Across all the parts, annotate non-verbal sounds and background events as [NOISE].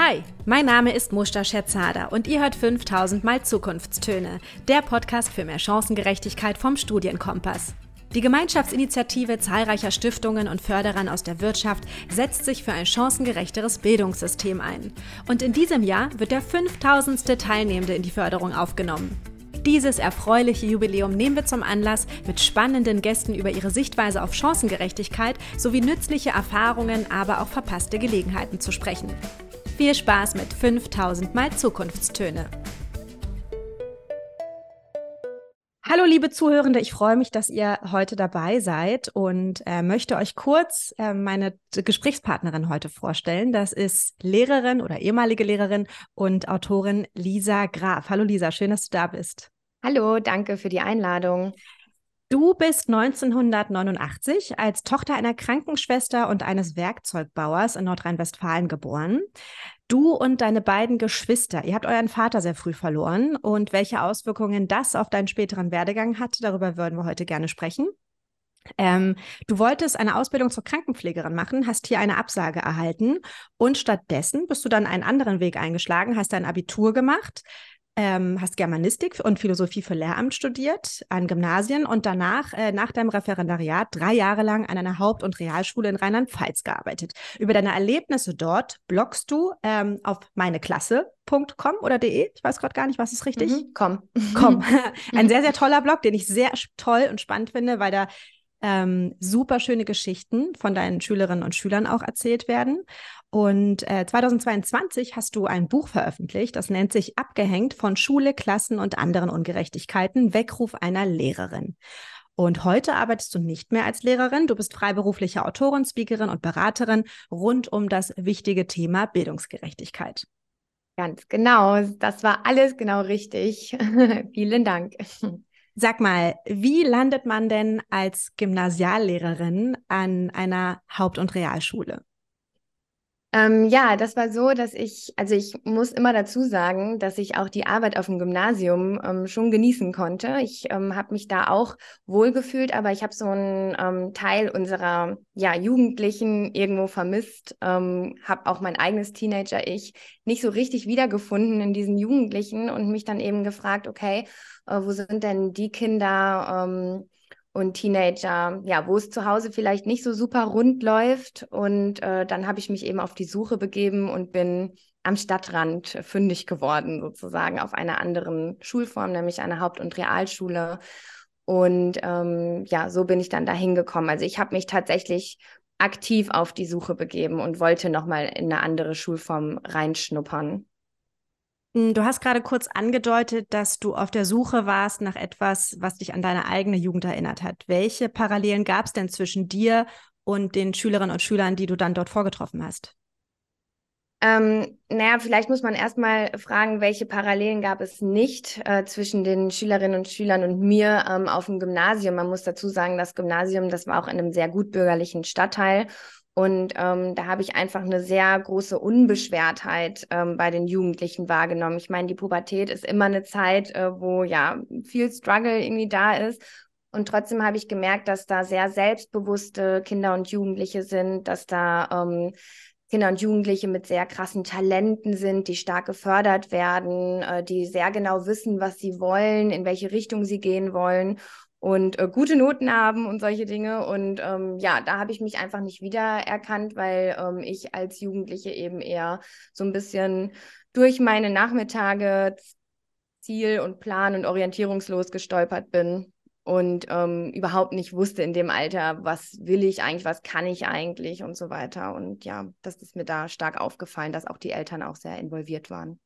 Hi, mein Name ist Mushta Scherzada und ihr hört 5000 Mal Zukunftstöne, der Podcast für mehr Chancengerechtigkeit vom Studienkompass. Die Gemeinschaftsinitiative zahlreicher Stiftungen und Förderern aus der Wirtschaft setzt sich für ein chancengerechteres Bildungssystem ein. Und in diesem Jahr wird der 5000. Teilnehmende in die Förderung aufgenommen. Dieses erfreuliche Jubiläum nehmen wir zum Anlass, mit spannenden Gästen über ihre Sichtweise auf Chancengerechtigkeit sowie nützliche Erfahrungen, aber auch verpasste Gelegenheiten zu sprechen. Viel Spaß mit 5000 Mal Zukunftstöne. Hallo liebe Zuhörende, ich freue mich, dass ihr heute dabei seid und äh, möchte euch kurz äh, meine Gesprächspartnerin heute vorstellen. Das ist Lehrerin oder ehemalige Lehrerin und Autorin Lisa Graf. Hallo Lisa, schön, dass du da bist. Hallo, danke für die Einladung. Du bist 1989 als Tochter einer Krankenschwester und eines Werkzeugbauers in Nordrhein-Westfalen geboren. Du und deine beiden Geschwister, ihr habt euren Vater sehr früh verloren und welche Auswirkungen das auf deinen späteren Werdegang hatte, darüber würden wir heute gerne sprechen. Ähm, du wolltest eine Ausbildung zur Krankenpflegerin machen, hast hier eine Absage erhalten und stattdessen bist du dann einen anderen Weg eingeschlagen, hast dein Abitur gemacht, ähm, hast Germanistik und Philosophie für Lehramt studiert an Gymnasien und danach, äh, nach deinem Referendariat, drei Jahre lang an einer Haupt- und Realschule in Rheinland-Pfalz gearbeitet. Über deine Erlebnisse dort bloggst du ähm, auf meineklasse.com oder de. Ich weiß gerade gar nicht, was ist richtig? Mhm, komm. Komm. [LAUGHS] Ein sehr, sehr toller Blog, den ich sehr toll und spannend finde, weil da ähm, super schöne Geschichten von deinen Schülerinnen und Schülern auch erzählt werden. Und äh, 2022 hast du ein Buch veröffentlicht, das nennt sich Abgehängt von Schule, Klassen und anderen Ungerechtigkeiten, Weckruf einer Lehrerin. Und heute arbeitest du nicht mehr als Lehrerin, du bist freiberufliche Autorin, Speakerin und Beraterin rund um das wichtige Thema Bildungsgerechtigkeit. Ganz genau, das war alles genau richtig. [LAUGHS] Vielen Dank. Sag mal, wie landet man denn als Gymnasiallehrerin an einer Haupt- und Realschule? Ähm, ja, das war so, dass ich, also ich muss immer dazu sagen, dass ich auch die Arbeit auf dem Gymnasium ähm, schon genießen konnte. Ich ähm, habe mich da auch wohlgefühlt, aber ich habe so einen ähm, Teil unserer ja, Jugendlichen irgendwo vermisst, ähm, habe auch mein eigenes Teenager-Ich nicht so richtig wiedergefunden in diesen Jugendlichen und mich dann eben gefragt, okay, äh, wo sind denn die Kinder, ähm, und Teenager, ja, wo es zu Hause vielleicht nicht so super rund läuft. Und äh, dann habe ich mich eben auf die Suche begeben und bin am Stadtrand fündig geworden, sozusagen auf einer anderen Schulform, nämlich einer Haupt- und Realschule. Und ähm, ja, so bin ich dann dahin gekommen. Also ich habe mich tatsächlich aktiv auf die Suche begeben und wollte nochmal in eine andere Schulform reinschnuppern. Hm, du hast gerade kurz angedeutet, dass du auf der Suche warst nach etwas, was dich an deine eigene Jugend erinnert hat. Welche Parallelen gab es denn zwischen dir und den Schülerinnen und Schülern, die du dann dort vorgetroffen hast? Ähm, naja, vielleicht muss man erstmal fragen, welche Parallelen gab es nicht äh, zwischen den Schülerinnen und Schülern und mir ähm, auf dem Gymnasium. Man muss dazu sagen, das Gymnasium, das war auch in einem sehr gutbürgerlichen Stadtteil und ähm, da habe ich einfach eine sehr große Unbeschwertheit ähm, bei den Jugendlichen wahrgenommen. Ich meine, die Pubertät ist immer eine Zeit, äh, wo ja viel Struggle irgendwie da ist. Und trotzdem habe ich gemerkt, dass da sehr selbstbewusste Kinder und Jugendliche sind, dass da ähm, Kinder und Jugendliche mit sehr krassen Talenten sind, die stark gefördert werden, äh, die sehr genau wissen, was sie wollen, in welche Richtung sie gehen wollen und äh, gute Noten haben und solche Dinge. Und ähm, ja, da habe ich mich einfach nicht wiedererkannt, weil ähm, ich als Jugendliche eben eher so ein bisschen durch meine Nachmittage ziel- und plan- und orientierungslos gestolpert bin und ähm, überhaupt nicht wusste in dem Alter, was will ich eigentlich, was kann ich eigentlich und so weiter. Und ja, das ist mir da stark aufgefallen, dass auch die Eltern auch sehr involviert waren.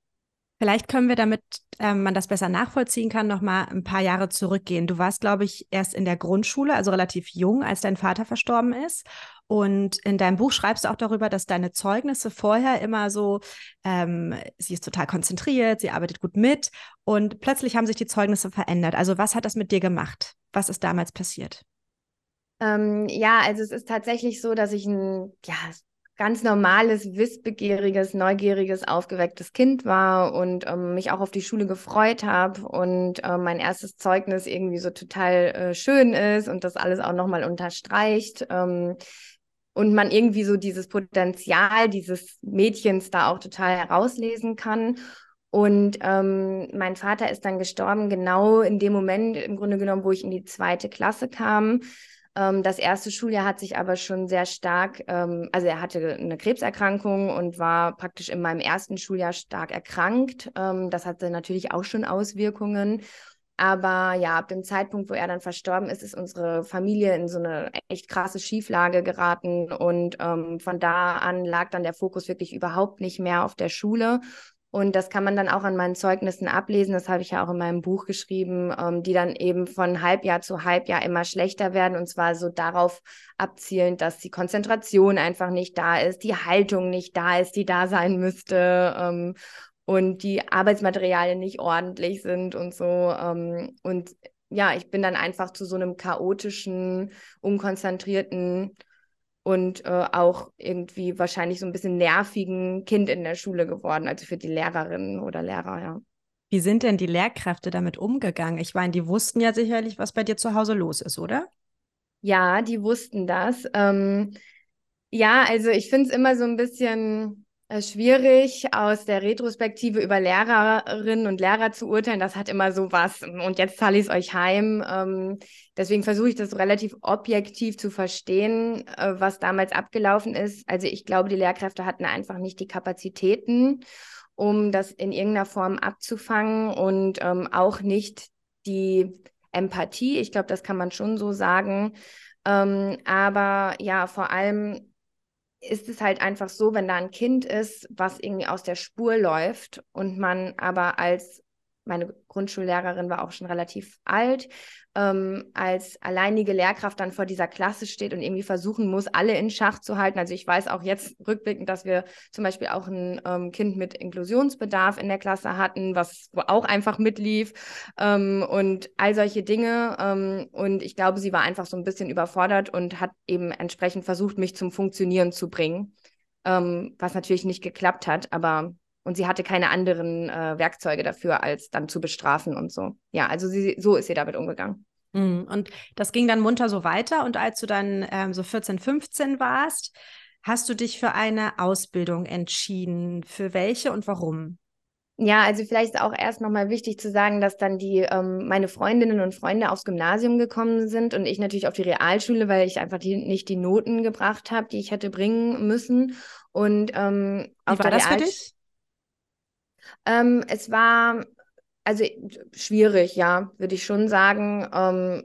Vielleicht können wir, damit ähm, man das besser nachvollziehen kann, noch mal ein paar Jahre zurückgehen. Du warst, glaube ich, erst in der Grundschule, also relativ jung, als dein Vater verstorben ist. Und in deinem Buch schreibst du auch darüber, dass deine Zeugnisse vorher immer so, ähm, sie ist total konzentriert, sie arbeitet gut mit und plötzlich haben sich die Zeugnisse verändert. Also was hat das mit dir gemacht? Was ist damals passiert? Ähm, ja, also es ist tatsächlich so, dass ich ein, ja, ganz normales, wissbegieriges, neugieriges, aufgewecktes Kind war und ähm, mich auch auf die Schule gefreut habe und äh, mein erstes Zeugnis irgendwie so total äh, schön ist und das alles auch nochmal unterstreicht. Ähm, und man irgendwie so dieses Potenzial dieses Mädchens da auch total herauslesen kann. Und ähm, mein Vater ist dann gestorben, genau in dem Moment, im Grunde genommen, wo ich in die zweite Klasse kam. Ähm, das erste Schuljahr hat sich aber schon sehr stark, ähm, also er hatte eine Krebserkrankung und war praktisch in meinem ersten Schuljahr stark erkrankt. Ähm, das hatte natürlich auch schon Auswirkungen. Aber ja, ab dem Zeitpunkt, wo er dann verstorben ist, ist unsere Familie in so eine echt krasse Schieflage geraten. Und ähm, von da an lag dann der Fokus wirklich überhaupt nicht mehr auf der Schule. Und das kann man dann auch an meinen Zeugnissen ablesen. Das habe ich ja auch in meinem Buch geschrieben, ähm, die dann eben von Halbjahr zu Halbjahr immer schlechter werden. Und zwar so darauf abzielend, dass die Konzentration einfach nicht da ist, die Haltung nicht da ist, die da sein müsste. Ähm, und die Arbeitsmaterialien nicht ordentlich sind und so. Ähm, und ja, ich bin dann einfach zu so einem chaotischen, unkonzentrierten und äh, auch irgendwie wahrscheinlich so ein bisschen nervigen Kind in der Schule geworden, also für die Lehrerinnen oder Lehrer, ja. Wie sind denn die Lehrkräfte damit umgegangen? Ich meine, die wussten ja sicherlich, was bei dir zu Hause los ist, oder? Ja, die wussten das. Ähm, ja, also ich finde es immer so ein bisschen schwierig, aus der Retrospektive über Lehrerinnen und Lehrer zu urteilen. Das hat immer so was. Und jetzt zahle ich es euch heim. Ähm, deswegen versuche ich das relativ objektiv zu verstehen, äh, was damals abgelaufen ist. Also ich glaube, die Lehrkräfte hatten einfach nicht die Kapazitäten, um das in irgendeiner Form abzufangen und ähm, auch nicht die Empathie. Ich glaube, das kann man schon so sagen. Ähm, aber ja, vor allem ist es halt einfach so, wenn da ein Kind ist, was irgendwie aus der Spur läuft und man aber als meine Grundschullehrerin war auch schon relativ alt, ähm, als alleinige Lehrkraft dann vor dieser Klasse steht und irgendwie versuchen muss, alle in Schach zu halten. Also ich weiß auch jetzt rückblickend, dass wir zum Beispiel auch ein ähm, Kind mit Inklusionsbedarf in der Klasse hatten, was auch einfach mitlief ähm, und all solche Dinge. Ähm, und ich glaube, sie war einfach so ein bisschen überfordert und hat eben entsprechend versucht, mich zum Funktionieren zu bringen, ähm, was natürlich nicht geklappt hat, aber und sie hatte keine anderen äh, Werkzeuge dafür, als dann zu bestrafen und so. Ja, also sie, so ist sie damit umgegangen. Mhm. Und das ging dann munter so weiter. Und als du dann ähm, so 14, 15 warst, hast du dich für eine Ausbildung entschieden. Für welche und warum? Ja, also vielleicht ist auch erst nochmal wichtig zu sagen, dass dann die ähm, meine Freundinnen und Freunde aufs Gymnasium gekommen sind und ich natürlich auf die Realschule, weil ich einfach die, nicht die Noten gebracht habe, die ich hätte bringen müssen. Und ähm, Wie war das für dich? Ähm, es war also schwierig, ja, würde ich schon sagen. Ähm,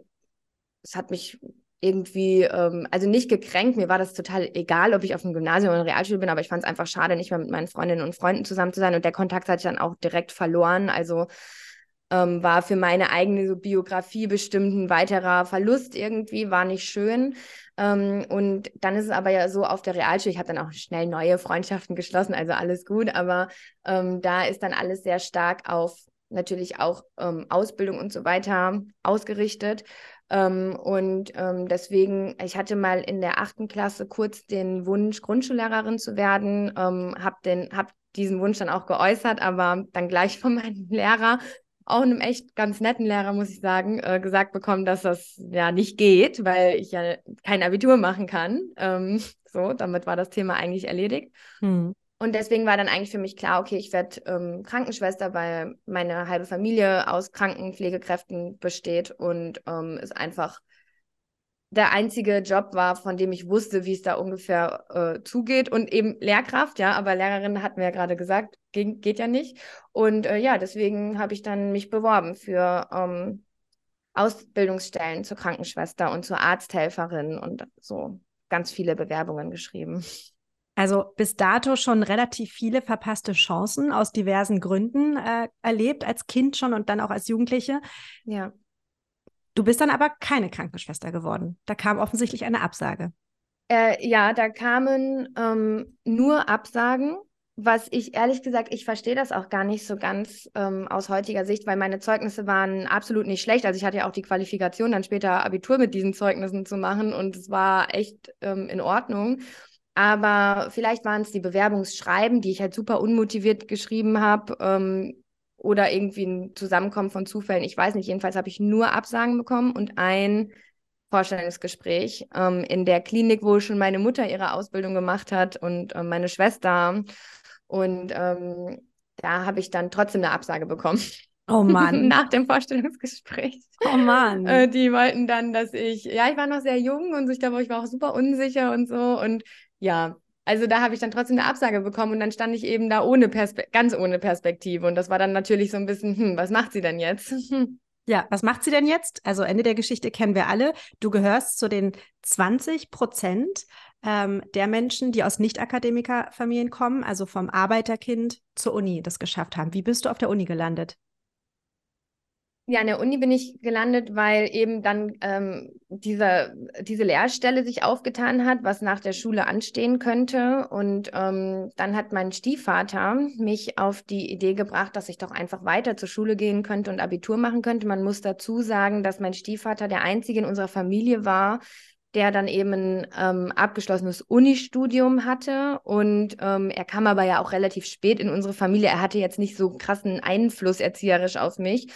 es hat mich irgendwie, ähm, also nicht gekränkt. Mir war das total egal, ob ich auf dem Gymnasium oder Realschule bin, aber ich fand es einfach schade, nicht mehr mit meinen Freundinnen und Freunden zusammen zu sein. Und der Kontakt hatte ich dann auch direkt verloren. Also ähm, war für meine eigene so Biografie bestimmt ein weiterer Verlust irgendwie, war nicht schön. Ähm, und dann ist es aber ja so auf der Realschule, ich habe dann auch schnell neue Freundschaften geschlossen, also alles gut, aber ähm, da ist dann alles sehr stark auf natürlich auch ähm, Ausbildung und so weiter ausgerichtet. Ähm, und ähm, deswegen, ich hatte mal in der achten Klasse kurz den Wunsch, Grundschullehrerin zu werden, ähm, habe hab diesen Wunsch dann auch geäußert, aber dann gleich von meinem Lehrer auch einem echt ganz netten Lehrer, muss ich sagen, äh, gesagt bekommen, dass das ja nicht geht, weil ich ja kein Abitur machen kann. Ähm, [LAUGHS] so, damit war das Thema eigentlich erledigt. Hm. Und deswegen war dann eigentlich für mich klar, okay, ich werde ähm, Krankenschwester, weil meine halbe Familie aus Krankenpflegekräften besteht und ähm, ist einfach der einzige Job war, von dem ich wusste, wie es da ungefähr äh, zugeht. Und eben Lehrkraft, ja, aber Lehrerin hatten wir ja gerade gesagt, geht, geht ja nicht. Und äh, ja, deswegen habe ich dann mich beworben für ähm, Ausbildungsstellen zur Krankenschwester und zur Arzthelferin und so ganz viele Bewerbungen geschrieben. Also bis dato schon relativ viele verpasste Chancen aus diversen Gründen äh, erlebt, als Kind schon und dann auch als Jugendliche. Ja. Du bist dann aber keine Krankenschwester geworden. Da kam offensichtlich eine Absage. Äh, ja, da kamen ähm, nur Absagen, was ich ehrlich gesagt, ich verstehe das auch gar nicht so ganz ähm, aus heutiger Sicht, weil meine Zeugnisse waren absolut nicht schlecht. Also ich hatte ja auch die Qualifikation, dann später Abitur mit diesen Zeugnissen zu machen und es war echt ähm, in Ordnung. Aber vielleicht waren es die Bewerbungsschreiben, die ich halt super unmotiviert geschrieben habe, ähm, oder irgendwie ein Zusammenkommen von Zufällen. Ich weiß nicht, jedenfalls habe ich nur Absagen bekommen und ein Vorstellungsgespräch ähm, in der Klinik, wo schon meine Mutter ihre Ausbildung gemacht hat und äh, meine Schwester. Und ähm, da habe ich dann trotzdem eine Absage bekommen. Oh Mann. [LAUGHS] Nach dem Vorstellungsgespräch. Oh Mann. Äh, die wollten dann, dass ich, ja, ich war noch sehr jung und ich glaube, ich war auch super unsicher und so. Und ja, also da habe ich dann trotzdem eine Absage bekommen und dann stand ich eben da ohne Perspe ganz ohne Perspektive. Und das war dann natürlich so ein bisschen, hm, was macht sie denn jetzt? [LAUGHS] Ja, was macht sie denn jetzt? Also Ende der Geschichte kennen wir alle. Du gehörst zu den 20 Prozent ähm, der Menschen, die aus Nicht-Akademiker-Familien kommen, also vom Arbeiterkind zur Uni das geschafft haben. Wie bist du auf der Uni gelandet? Ja, an der Uni bin ich gelandet, weil eben dann ähm, diese, diese Lehrstelle sich aufgetan hat, was nach der Schule anstehen könnte. Und ähm, dann hat mein Stiefvater mich auf die Idee gebracht, dass ich doch einfach weiter zur Schule gehen könnte und Abitur machen könnte. Man muss dazu sagen, dass mein Stiefvater der einzige in unserer Familie war, der dann eben ein ähm, abgeschlossenes Unistudium hatte. Und ähm, er kam aber ja auch relativ spät in unsere Familie. Er hatte jetzt nicht so krassen Einfluss erzieherisch auf mich.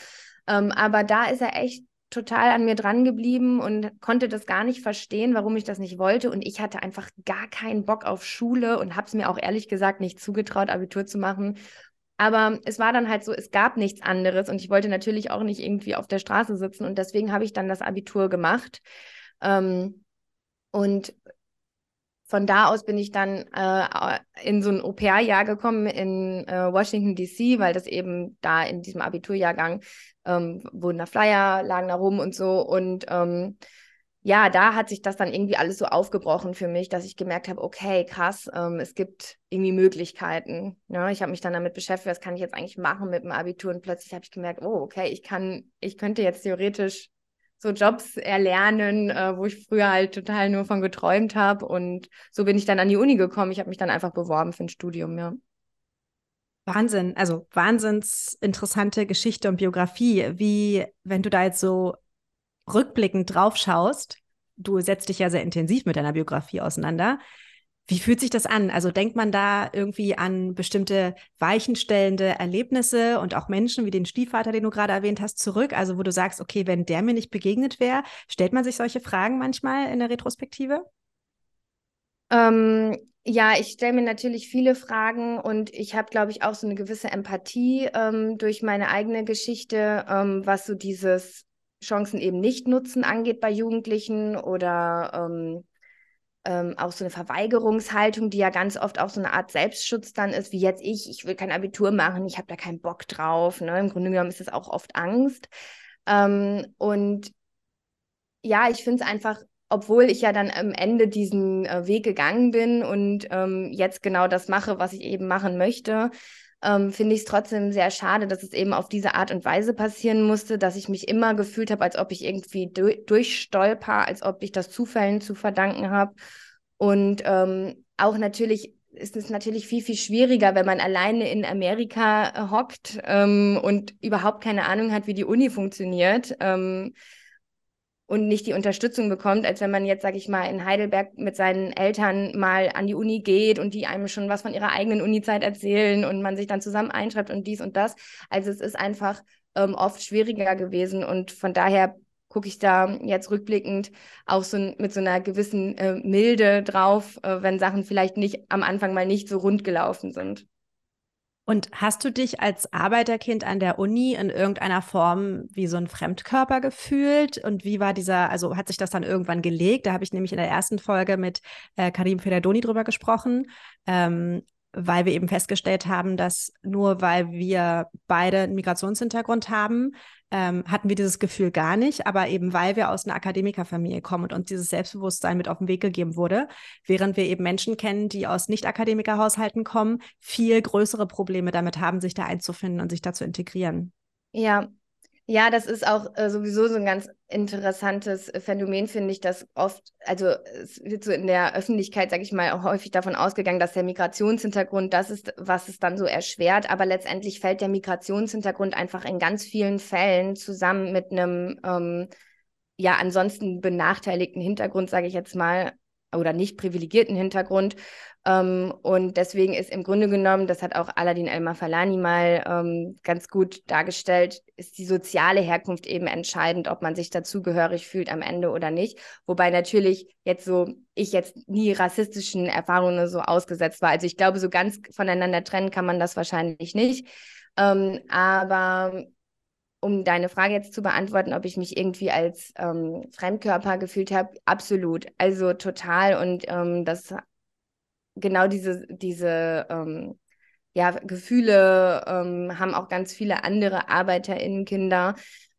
Ähm, aber da ist er echt total an mir dran geblieben und konnte das gar nicht verstehen, warum ich das nicht wollte. Und ich hatte einfach gar keinen Bock auf Schule und habe es mir auch ehrlich gesagt nicht zugetraut, Abitur zu machen. Aber es war dann halt so, es gab nichts anderes und ich wollte natürlich auch nicht irgendwie auf der Straße sitzen und deswegen habe ich dann das Abitur gemacht. Ähm, und von da aus bin ich dann äh, in so ein Au-pair-Jahr gekommen in äh, Washington, D.C., weil das eben da in diesem Abiturjahrgang ähm, wurden da Flyer, lagen da rum und so. Und ähm, ja, da hat sich das dann irgendwie alles so aufgebrochen für mich, dass ich gemerkt habe, okay, krass, ähm, es gibt irgendwie Möglichkeiten. Ne? ich habe mich dann damit beschäftigt, was kann ich jetzt eigentlich machen mit dem Abitur? Und plötzlich habe ich gemerkt, oh, okay, ich kann, ich könnte jetzt theoretisch so Jobs erlernen, äh, wo ich früher halt total nur von geträumt habe. Und so bin ich dann an die Uni gekommen. Ich habe mich dann einfach beworben für ein Studium, ja. Wahnsinn, also wahnsinns interessante Geschichte und Biografie. Wie, wenn du da jetzt so rückblickend drauf schaust, du setzt dich ja sehr intensiv mit deiner Biografie auseinander. Wie fühlt sich das an? Also denkt man da irgendwie an bestimmte weichenstellende Erlebnisse und auch Menschen wie den Stiefvater, den du gerade erwähnt hast, zurück? Also wo du sagst, okay, wenn der mir nicht begegnet wäre, stellt man sich solche Fragen manchmal in der Retrospektive? Ähm, ja, ich stelle mir natürlich viele Fragen und ich habe, glaube ich, auch so eine gewisse Empathie ähm, durch meine eigene Geschichte, ähm, was so dieses Chancen eben nicht nutzen angeht bei Jugendlichen oder ähm, auch so eine Verweigerungshaltung, die ja ganz oft auch so eine Art Selbstschutz dann ist, wie jetzt ich, ich will kein Abitur machen, ich habe da keinen Bock drauf. Ne? Im Grunde genommen ist es auch oft Angst. Ähm, und ja, ich finde es einfach, obwohl ich ja dann am Ende diesen äh, Weg gegangen bin und ähm, jetzt genau das mache, was ich eben machen möchte, ähm, finde ich es trotzdem sehr schade, dass es eben auf diese Art und Weise passieren musste, dass ich mich immer gefühlt habe, als ob ich irgendwie du durchstolper, als ob ich das Zufällen zu verdanken habe. Und ähm, auch natürlich ist es natürlich viel, viel schwieriger, wenn man alleine in Amerika äh, hockt ähm, und überhaupt keine Ahnung hat, wie die Uni funktioniert. Ähm, und nicht die Unterstützung bekommt, als wenn man jetzt, sage ich mal, in Heidelberg mit seinen Eltern mal an die Uni geht und die einem schon was von ihrer eigenen Unizeit erzählen und man sich dann zusammen einschreibt und dies und das. Also es ist einfach ähm, oft schwieriger gewesen und von daher gucke ich da jetzt rückblickend auch so mit so einer gewissen äh, Milde drauf, äh, wenn Sachen vielleicht nicht am Anfang mal nicht so rund gelaufen sind. Und hast du dich als Arbeiterkind an der Uni in irgendeiner Form wie so ein Fremdkörper gefühlt? Und wie war dieser, also hat sich das dann irgendwann gelegt? Da habe ich nämlich in der ersten Folge mit äh, Karim Federdoni drüber gesprochen. Ähm, weil wir eben festgestellt haben, dass nur weil wir beide einen Migrationshintergrund haben, ähm, hatten wir dieses Gefühl gar nicht, aber eben weil wir aus einer Akademikerfamilie kommen und uns dieses Selbstbewusstsein mit auf den Weg gegeben wurde, während wir eben Menschen kennen, die aus Nicht-Akademikerhaushalten kommen, viel größere Probleme damit haben, sich da einzufinden und sich da zu integrieren. Ja, ja, das ist auch äh, sowieso so ein ganz interessantes äh, Phänomen, finde ich, dass oft, also es wird so in der Öffentlichkeit, sage ich mal, auch häufig davon ausgegangen, dass der Migrationshintergrund das ist, was es dann so erschwert. Aber letztendlich fällt der Migrationshintergrund einfach in ganz vielen Fällen zusammen mit einem, ähm, ja, ansonsten benachteiligten Hintergrund, sage ich jetzt mal, oder nicht privilegierten Hintergrund. Ähm, und deswegen ist im Grunde genommen, das hat auch Aladin El-Mafalani mal ähm, ganz gut dargestellt, ist die soziale Herkunft eben entscheidend, ob man sich dazugehörig fühlt am Ende oder nicht. Wobei natürlich jetzt so, ich jetzt nie rassistischen Erfahrungen so ausgesetzt war. Also ich glaube, so ganz voneinander trennen kann man das wahrscheinlich nicht. Ähm, aber um deine Frage jetzt zu beantworten, ob ich mich irgendwie als ähm, Fremdkörper gefühlt habe, absolut. Also total. Und ähm, das genau diese, diese ähm, ja, Gefühle ähm, haben auch ganz viele andere ArbeiterInnenkinder.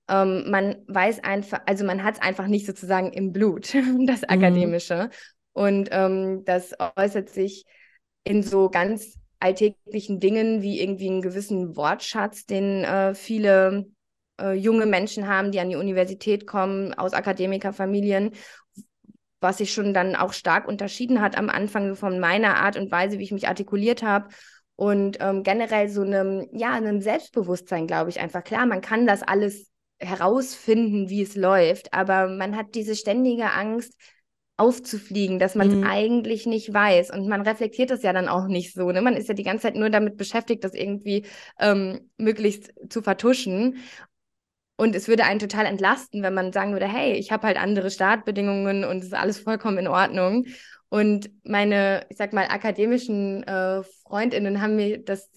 Ähm, man weiß einfach, also man hat es einfach nicht sozusagen im Blut, [LAUGHS] das mhm. Akademische. Und ähm, das äußert sich in so ganz alltäglichen Dingen wie irgendwie einen gewissen Wortschatz, den äh, viele äh, junge Menschen haben, die an die Universität kommen, aus Akademikerfamilien, was sich schon dann auch stark unterschieden hat am Anfang von meiner Art und Weise, wie ich mich artikuliert habe. Und ähm, generell so einem, ja, einem Selbstbewusstsein, glaube ich, einfach klar, man kann das alles herausfinden, wie es läuft, aber man hat diese ständige Angst, aufzufliegen, dass man es mhm. eigentlich nicht weiß. Und man reflektiert das ja dann auch nicht so. Ne? Man ist ja die ganze Zeit nur damit beschäftigt, das irgendwie ähm, möglichst zu vertuschen. Und es würde einen total entlasten, wenn man sagen würde, hey, ich habe halt andere Startbedingungen und es ist alles vollkommen in Ordnung. Und meine, ich sag mal, akademischen äh, Freundinnen haben mir das,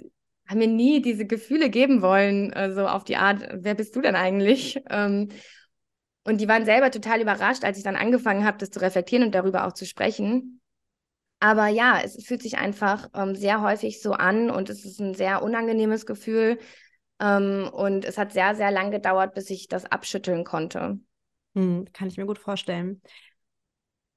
haben mir nie diese Gefühle geben wollen, äh, so auf die Art, wer bist du denn eigentlich? Ähm, und die waren selber total überrascht, als ich dann angefangen habe, das zu reflektieren und darüber auch zu sprechen. Aber ja, es fühlt sich einfach ähm, sehr häufig so an und es ist ein sehr unangenehmes Gefühl, ähm, und es hat sehr, sehr lang gedauert, bis ich das abschütteln konnte. Hm, kann ich mir gut vorstellen.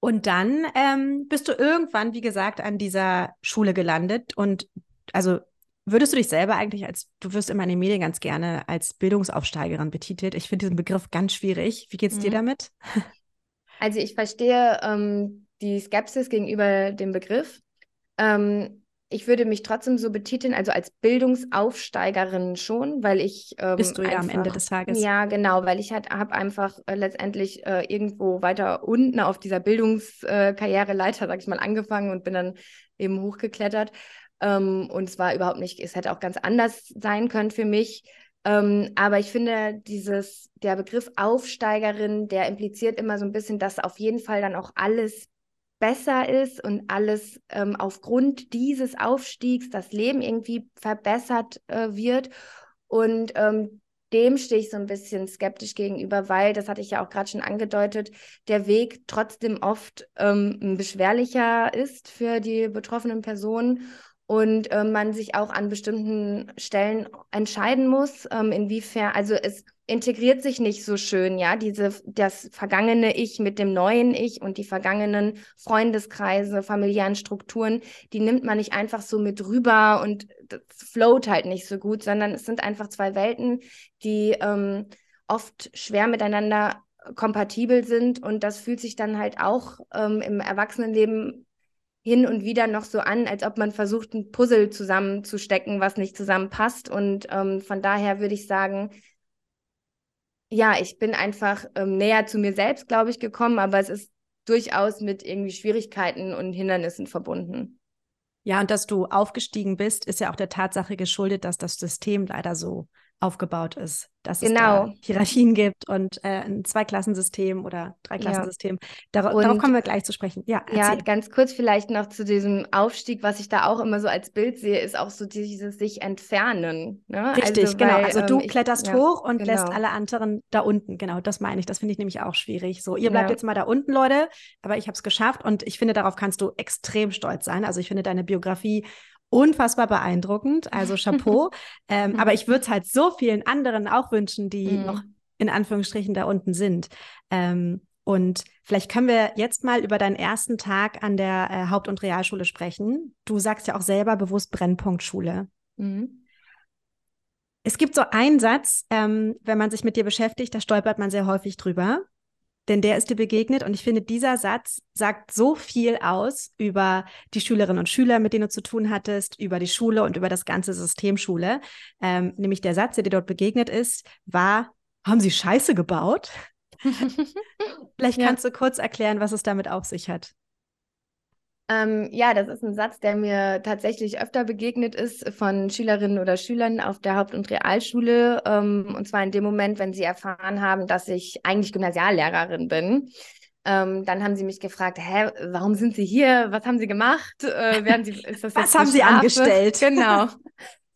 Und dann ähm, bist du irgendwann, wie gesagt, an dieser Schule gelandet. Und also würdest du dich selber eigentlich als, du wirst immer in den Medien ganz gerne als Bildungsaufsteigerin betitelt. Ich finde diesen Begriff ganz schwierig. Wie geht es mhm. dir damit? Also ich verstehe ähm, die Skepsis gegenüber dem Begriff. Ähm, ich würde mich trotzdem so betiteln, also als Bildungsaufsteigerin schon, weil ich. Ähm, Bist du ja einfach, am Ende des Tages. Ja, genau, weil ich halt habe einfach äh, letztendlich äh, irgendwo weiter unten auf dieser Bildungskarriereleiter, äh, sag ich mal, angefangen und bin dann eben hochgeklettert. Ähm, und es war überhaupt nicht, es hätte auch ganz anders sein können für mich. Ähm, aber ich finde, dieses, der Begriff Aufsteigerin, der impliziert immer so ein bisschen, dass auf jeden Fall dann auch alles besser ist und alles ähm, aufgrund dieses Aufstiegs das Leben irgendwie verbessert äh, wird. Und ähm, dem stehe ich so ein bisschen skeptisch gegenüber, weil, das hatte ich ja auch gerade schon angedeutet, der Weg trotzdem oft ähm, beschwerlicher ist für die betroffenen Personen und äh, man sich auch an bestimmten Stellen entscheiden muss, ähm, inwiefern, also es integriert sich nicht so schön, ja, diese, das vergangene Ich mit dem neuen Ich und die vergangenen Freundeskreise, familiären Strukturen, die nimmt man nicht einfach so mit rüber und das float halt nicht so gut, sondern es sind einfach zwei Welten, die ähm, oft schwer miteinander kompatibel sind und das fühlt sich dann halt auch ähm, im Erwachsenenleben hin und wieder noch so an, als ob man versucht, ein Puzzle zusammenzustecken, was nicht zusammenpasst. Und ähm, von daher würde ich sagen, ja, ich bin einfach ähm, näher zu mir selbst, glaube ich, gekommen, aber es ist durchaus mit irgendwie Schwierigkeiten und Hindernissen verbunden. Ja, und dass du aufgestiegen bist, ist ja auch der Tatsache geschuldet, dass das System leider so aufgebaut ist, dass genau. es da Hierarchien gibt und äh, ein Zweiklassensystem oder Dreiklassensystem. Ja. Dar und, darauf kommen wir gleich zu sprechen. Ja, ja, ganz kurz vielleicht noch zu diesem Aufstieg, was ich da auch immer so als Bild sehe, ist auch so dieses sich entfernen. Ne? Richtig, also, genau. also du ich, kletterst ja, hoch und genau. lässt alle anderen da unten. Genau, das meine ich. Das finde ich nämlich auch schwierig. So, ihr bleibt ja. jetzt mal da unten, Leute, aber ich habe es geschafft und ich finde, darauf kannst du extrem stolz sein. Also ich finde deine Biografie unfassbar beeindruckend. Also [LAUGHS] Chapeau. ähm, aber ich würde es halt so vielen anderen auch wünschen, die mhm. noch in Anführungsstrichen da unten sind. Ähm, und vielleicht können wir jetzt mal über deinen ersten Tag an der äh, Haupt- und Realschule sprechen. Du sagst ja auch selber bewusst Brennpunktschule. Mhm. Es gibt so einen Satz, ähm, wenn man sich mit dir beschäftigt, da stolpert man sehr häufig drüber denn der ist dir begegnet. Und ich finde, dieser Satz sagt so viel aus über die Schülerinnen und Schüler, mit denen du zu tun hattest, über die Schule und über das ganze System Schule. Ähm, nämlich der Satz, der dir dort begegnet ist, war, haben sie Scheiße gebaut? [LAUGHS] Vielleicht kannst ja. du kurz erklären, was es damit auf sich hat. Ähm, ja, das ist ein Satz, der mir tatsächlich öfter begegnet ist von Schülerinnen oder Schülern auf der Haupt- und Realschule. Ähm, und zwar in dem Moment, wenn sie erfahren haben, dass ich eigentlich Gymnasiallehrerin bin. Ähm, dann haben sie mich gefragt, hä, warum sind Sie hier? Was haben Sie gemacht? Äh, werden sie, ist das [LAUGHS] Was haben Sie angestellt? [LAUGHS] Genau. [LAUGHS]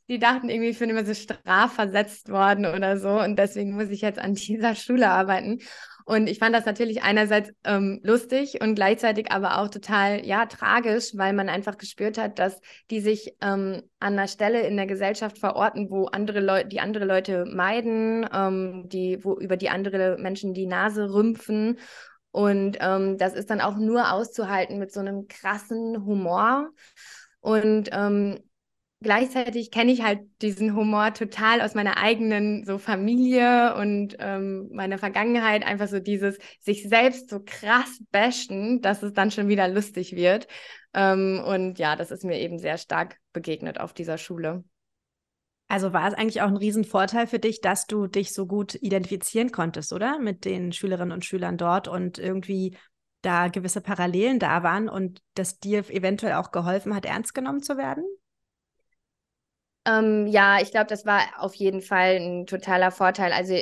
Die dachten irgendwie, ich bin immer so strafversetzt worden oder so und deswegen muss ich jetzt an dieser Schule arbeiten. Und ich fand das natürlich einerseits ähm, lustig und gleichzeitig aber auch total, ja, tragisch, weil man einfach gespürt hat, dass die sich ähm, an einer Stelle in der Gesellschaft verorten, wo andere Leute, die andere Leute meiden, ähm, die, wo über die andere Menschen die Nase rümpfen. Und ähm, das ist dann auch nur auszuhalten mit so einem krassen Humor. Und ähm, gleichzeitig kenne ich halt diesen Humor total aus meiner eigenen so Familie und ähm, meiner Vergangenheit. Einfach so dieses sich selbst so krass bashen, dass es dann schon wieder lustig wird. Ähm, und ja, das ist mir eben sehr stark begegnet auf dieser Schule. Also war es eigentlich auch ein Riesenvorteil für dich, dass du dich so gut identifizieren konntest, oder? Mit den Schülerinnen und Schülern dort und irgendwie da gewisse Parallelen da waren und das dir eventuell auch geholfen hat, ernst genommen zu werden? Ähm, ja, ich glaube, das war auf jeden Fall ein totaler Vorteil. Also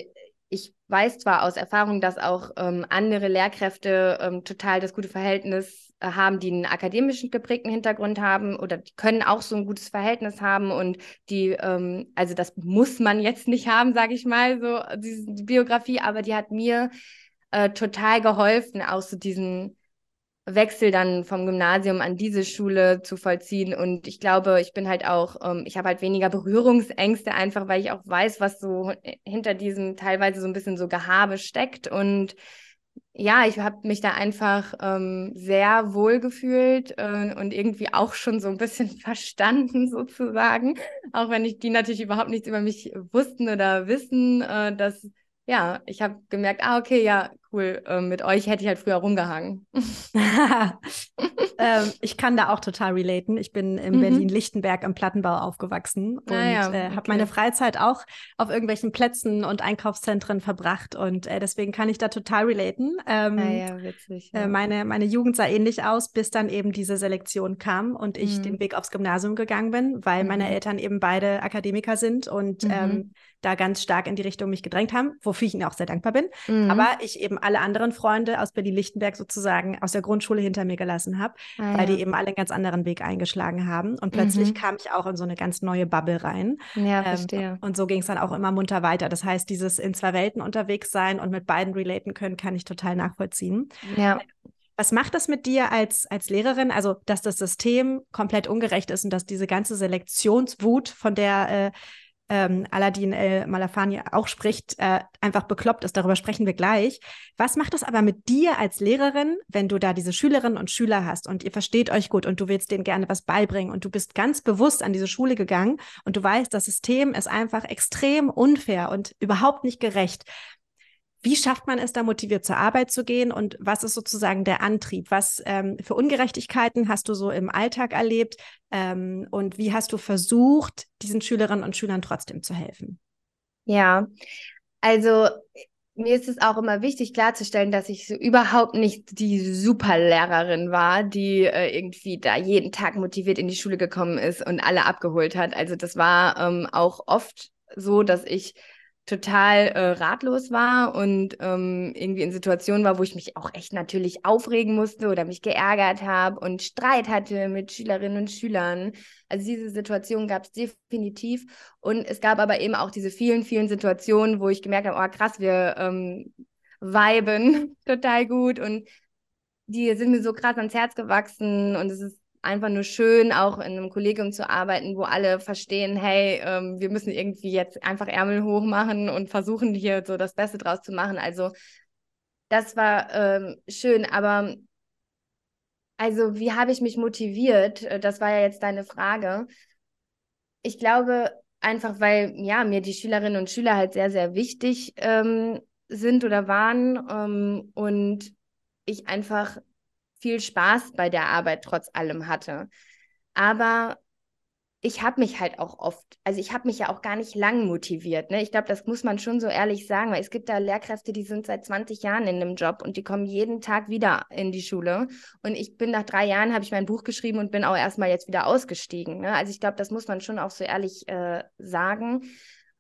ich weiß zwar aus Erfahrung, dass auch ähm, andere Lehrkräfte ähm, total das gute Verhältnis äh, haben, die einen akademischen geprägten Hintergrund haben oder die können auch so ein gutes Verhältnis haben und die, ähm, also das muss man jetzt nicht haben, sage ich mal, so diese die Biografie, aber die hat mir äh, total geholfen, auch so diesen Wechsel dann vom Gymnasium an diese Schule zu vollziehen. Und ich glaube, ich bin halt auch, ähm, ich habe halt weniger Berührungsängste, einfach weil ich auch weiß, was so hinter diesem teilweise so ein bisschen so Gehabe steckt. Und ja, ich habe mich da einfach ähm, sehr wohl gefühlt äh, und irgendwie auch schon so ein bisschen [LAUGHS] verstanden sozusagen, auch wenn ich die natürlich überhaupt nichts über mich wussten oder wissen, äh, dass ja, ich habe gemerkt, ah, okay, ja, cool, äh, mit euch hätte ich halt früher rumgehangen. [LAUGHS] ähm, ich kann da auch total relaten. Ich bin in mhm. Berlin-Lichtenberg im Plattenbau aufgewachsen und ah, ja. äh, habe meine Freizeit auch auf irgendwelchen Plätzen und Einkaufszentren verbracht und äh, deswegen kann ich da total relaten. Ähm, ah, ja, witzig. Äh, ja. meine, meine Jugend sah ähnlich aus, bis dann eben diese Selektion kam und ich mhm. den Weg aufs Gymnasium gegangen bin, weil mhm. meine Eltern eben beide Akademiker sind und mhm. ähm, da ganz stark in die Richtung mich gedrängt haben, wofür ich ihnen auch sehr dankbar bin. Mhm. Aber ich eben alle anderen Freunde aus Berlin-Lichtenberg sozusagen aus der Grundschule hinter mir gelassen habe, ah, weil ja. die eben alle einen ganz anderen Weg eingeschlagen haben. Und plötzlich mhm. kam ich auch in so eine ganz neue Bubble rein. Ja, ähm, verstehe. Und so ging es dann auch immer munter weiter. Das heißt, dieses in zwei Welten unterwegs sein und mit beiden relaten können, kann ich total nachvollziehen. Ja. Was macht das mit dir als, als Lehrerin? Also, dass das System komplett ungerecht ist und dass diese ganze Selektionswut, von der äh, ähm, Aladdin El Malafani auch spricht, äh, einfach bekloppt ist. Darüber sprechen wir gleich. Was macht das aber mit dir als Lehrerin, wenn du da diese Schülerinnen und Schüler hast und ihr versteht euch gut und du willst denen gerne was beibringen und du bist ganz bewusst an diese Schule gegangen und du weißt, das System ist einfach extrem unfair und überhaupt nicht gerecht. Wie schafft man es da motiviert zur Arbeit zu gehen und was ist sozusagen der Antrieb? Was ähm, für Ungerechtigkeiten hast du so im Alltag erlebt ähm, und wie hast du versucht, diesen Schülerinnen und Schülern trotzdem zu helfen? Ja, also mir ist es auch immer wichtig klarzustellen, dass ich so überhaupt nicht die Superlehrerin war, die äh, irgendwie da jeden Tag motiviert in die Schule gekommen ist und alle abgeholt hat. Also das war ähm, auch oft so, dass ich total äh, ratlos war und ähm, irgendwie in Situationen war, wo ich mich auch echt natürlich aufregen musste oder mich geärgert habe und Streit hatte mit Schülerinnen und Schülern. Also diese Situation gab es definitiv. Und es gab aber eben auch diese vielen, vielen Situationen, wo ich gemerkt habe, oh krass, wir ähm, viben [LAUGHS] total gut und die sind mir so krass ans Herz gewachsen und es ist einfach nur schön, auch in einem Kollegium zu arbeiten, wo alle verstehen, hey, ähm, wir müssen irgendwie jetzt einfach Ärmel hoch machen und versuchen hier so das Beste draus zu machen. Also das war ähm, schön, aber also wie habe ich mich motiviert? Äh, das war ja jetzt deine Frage. Ich glaube einfach, weil ja mir die Schülerinnen und Schüler halt sehr, sehr wichtig ähm, sind oder waren ähm, und ich einfach viel Spaß bei der Arbeit trotz allem hatte. Aber ich habe mich halt auch oft, also ich habe mich ja auch gar nicht lang motiviert. Ne? Ich glaube, das muss man schon so ehrlich sagen, weil es gibt da Lehrkräfte, die sind seit 20 Jahren in dem Job und die kommen jeden Tag wieder in die Schule. Und ich bin nach drei Jahren, habe ich mein Buch geschrieben und bin auch erstmal jetzt wieder ausgestiegen. Ne? Also ich glaube, das muss man schon auch so ehrlich äh, sagen.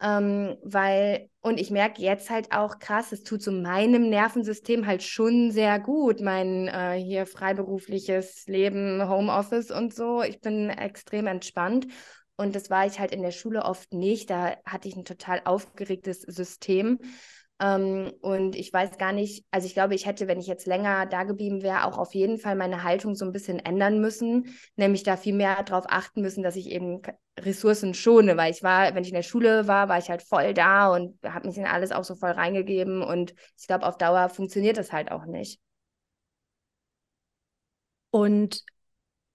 Ähm, weil, und ich merke jetzt halt auch krass, es tut so meinem Nervensystem halt schon sehr gut, mein äh, hier freiberufliches Leben, Homeoffice und so. Ich bin extrem entspannt. Und das war ich halt in der Schule oft nicht. Da hatte ich ein total aufgeregtes System. Ähm, und ich weiß gar nicht, also ich glaube, ich hätte, wenn ich jetzt länger da geblieben wäre, auch auf jeden Fall meine Haltung so ein bisschen ändern müssen, nämlich da viel mehr darauf achten müssen, dass ich eben Ressourcen schone, weil ich war, wenn ich in der Schule war, war ich halt voll da und habe mich in alles auch so voll reingegeben und ich glaube, auf Dauer funktioniert das halt auch nicht. Und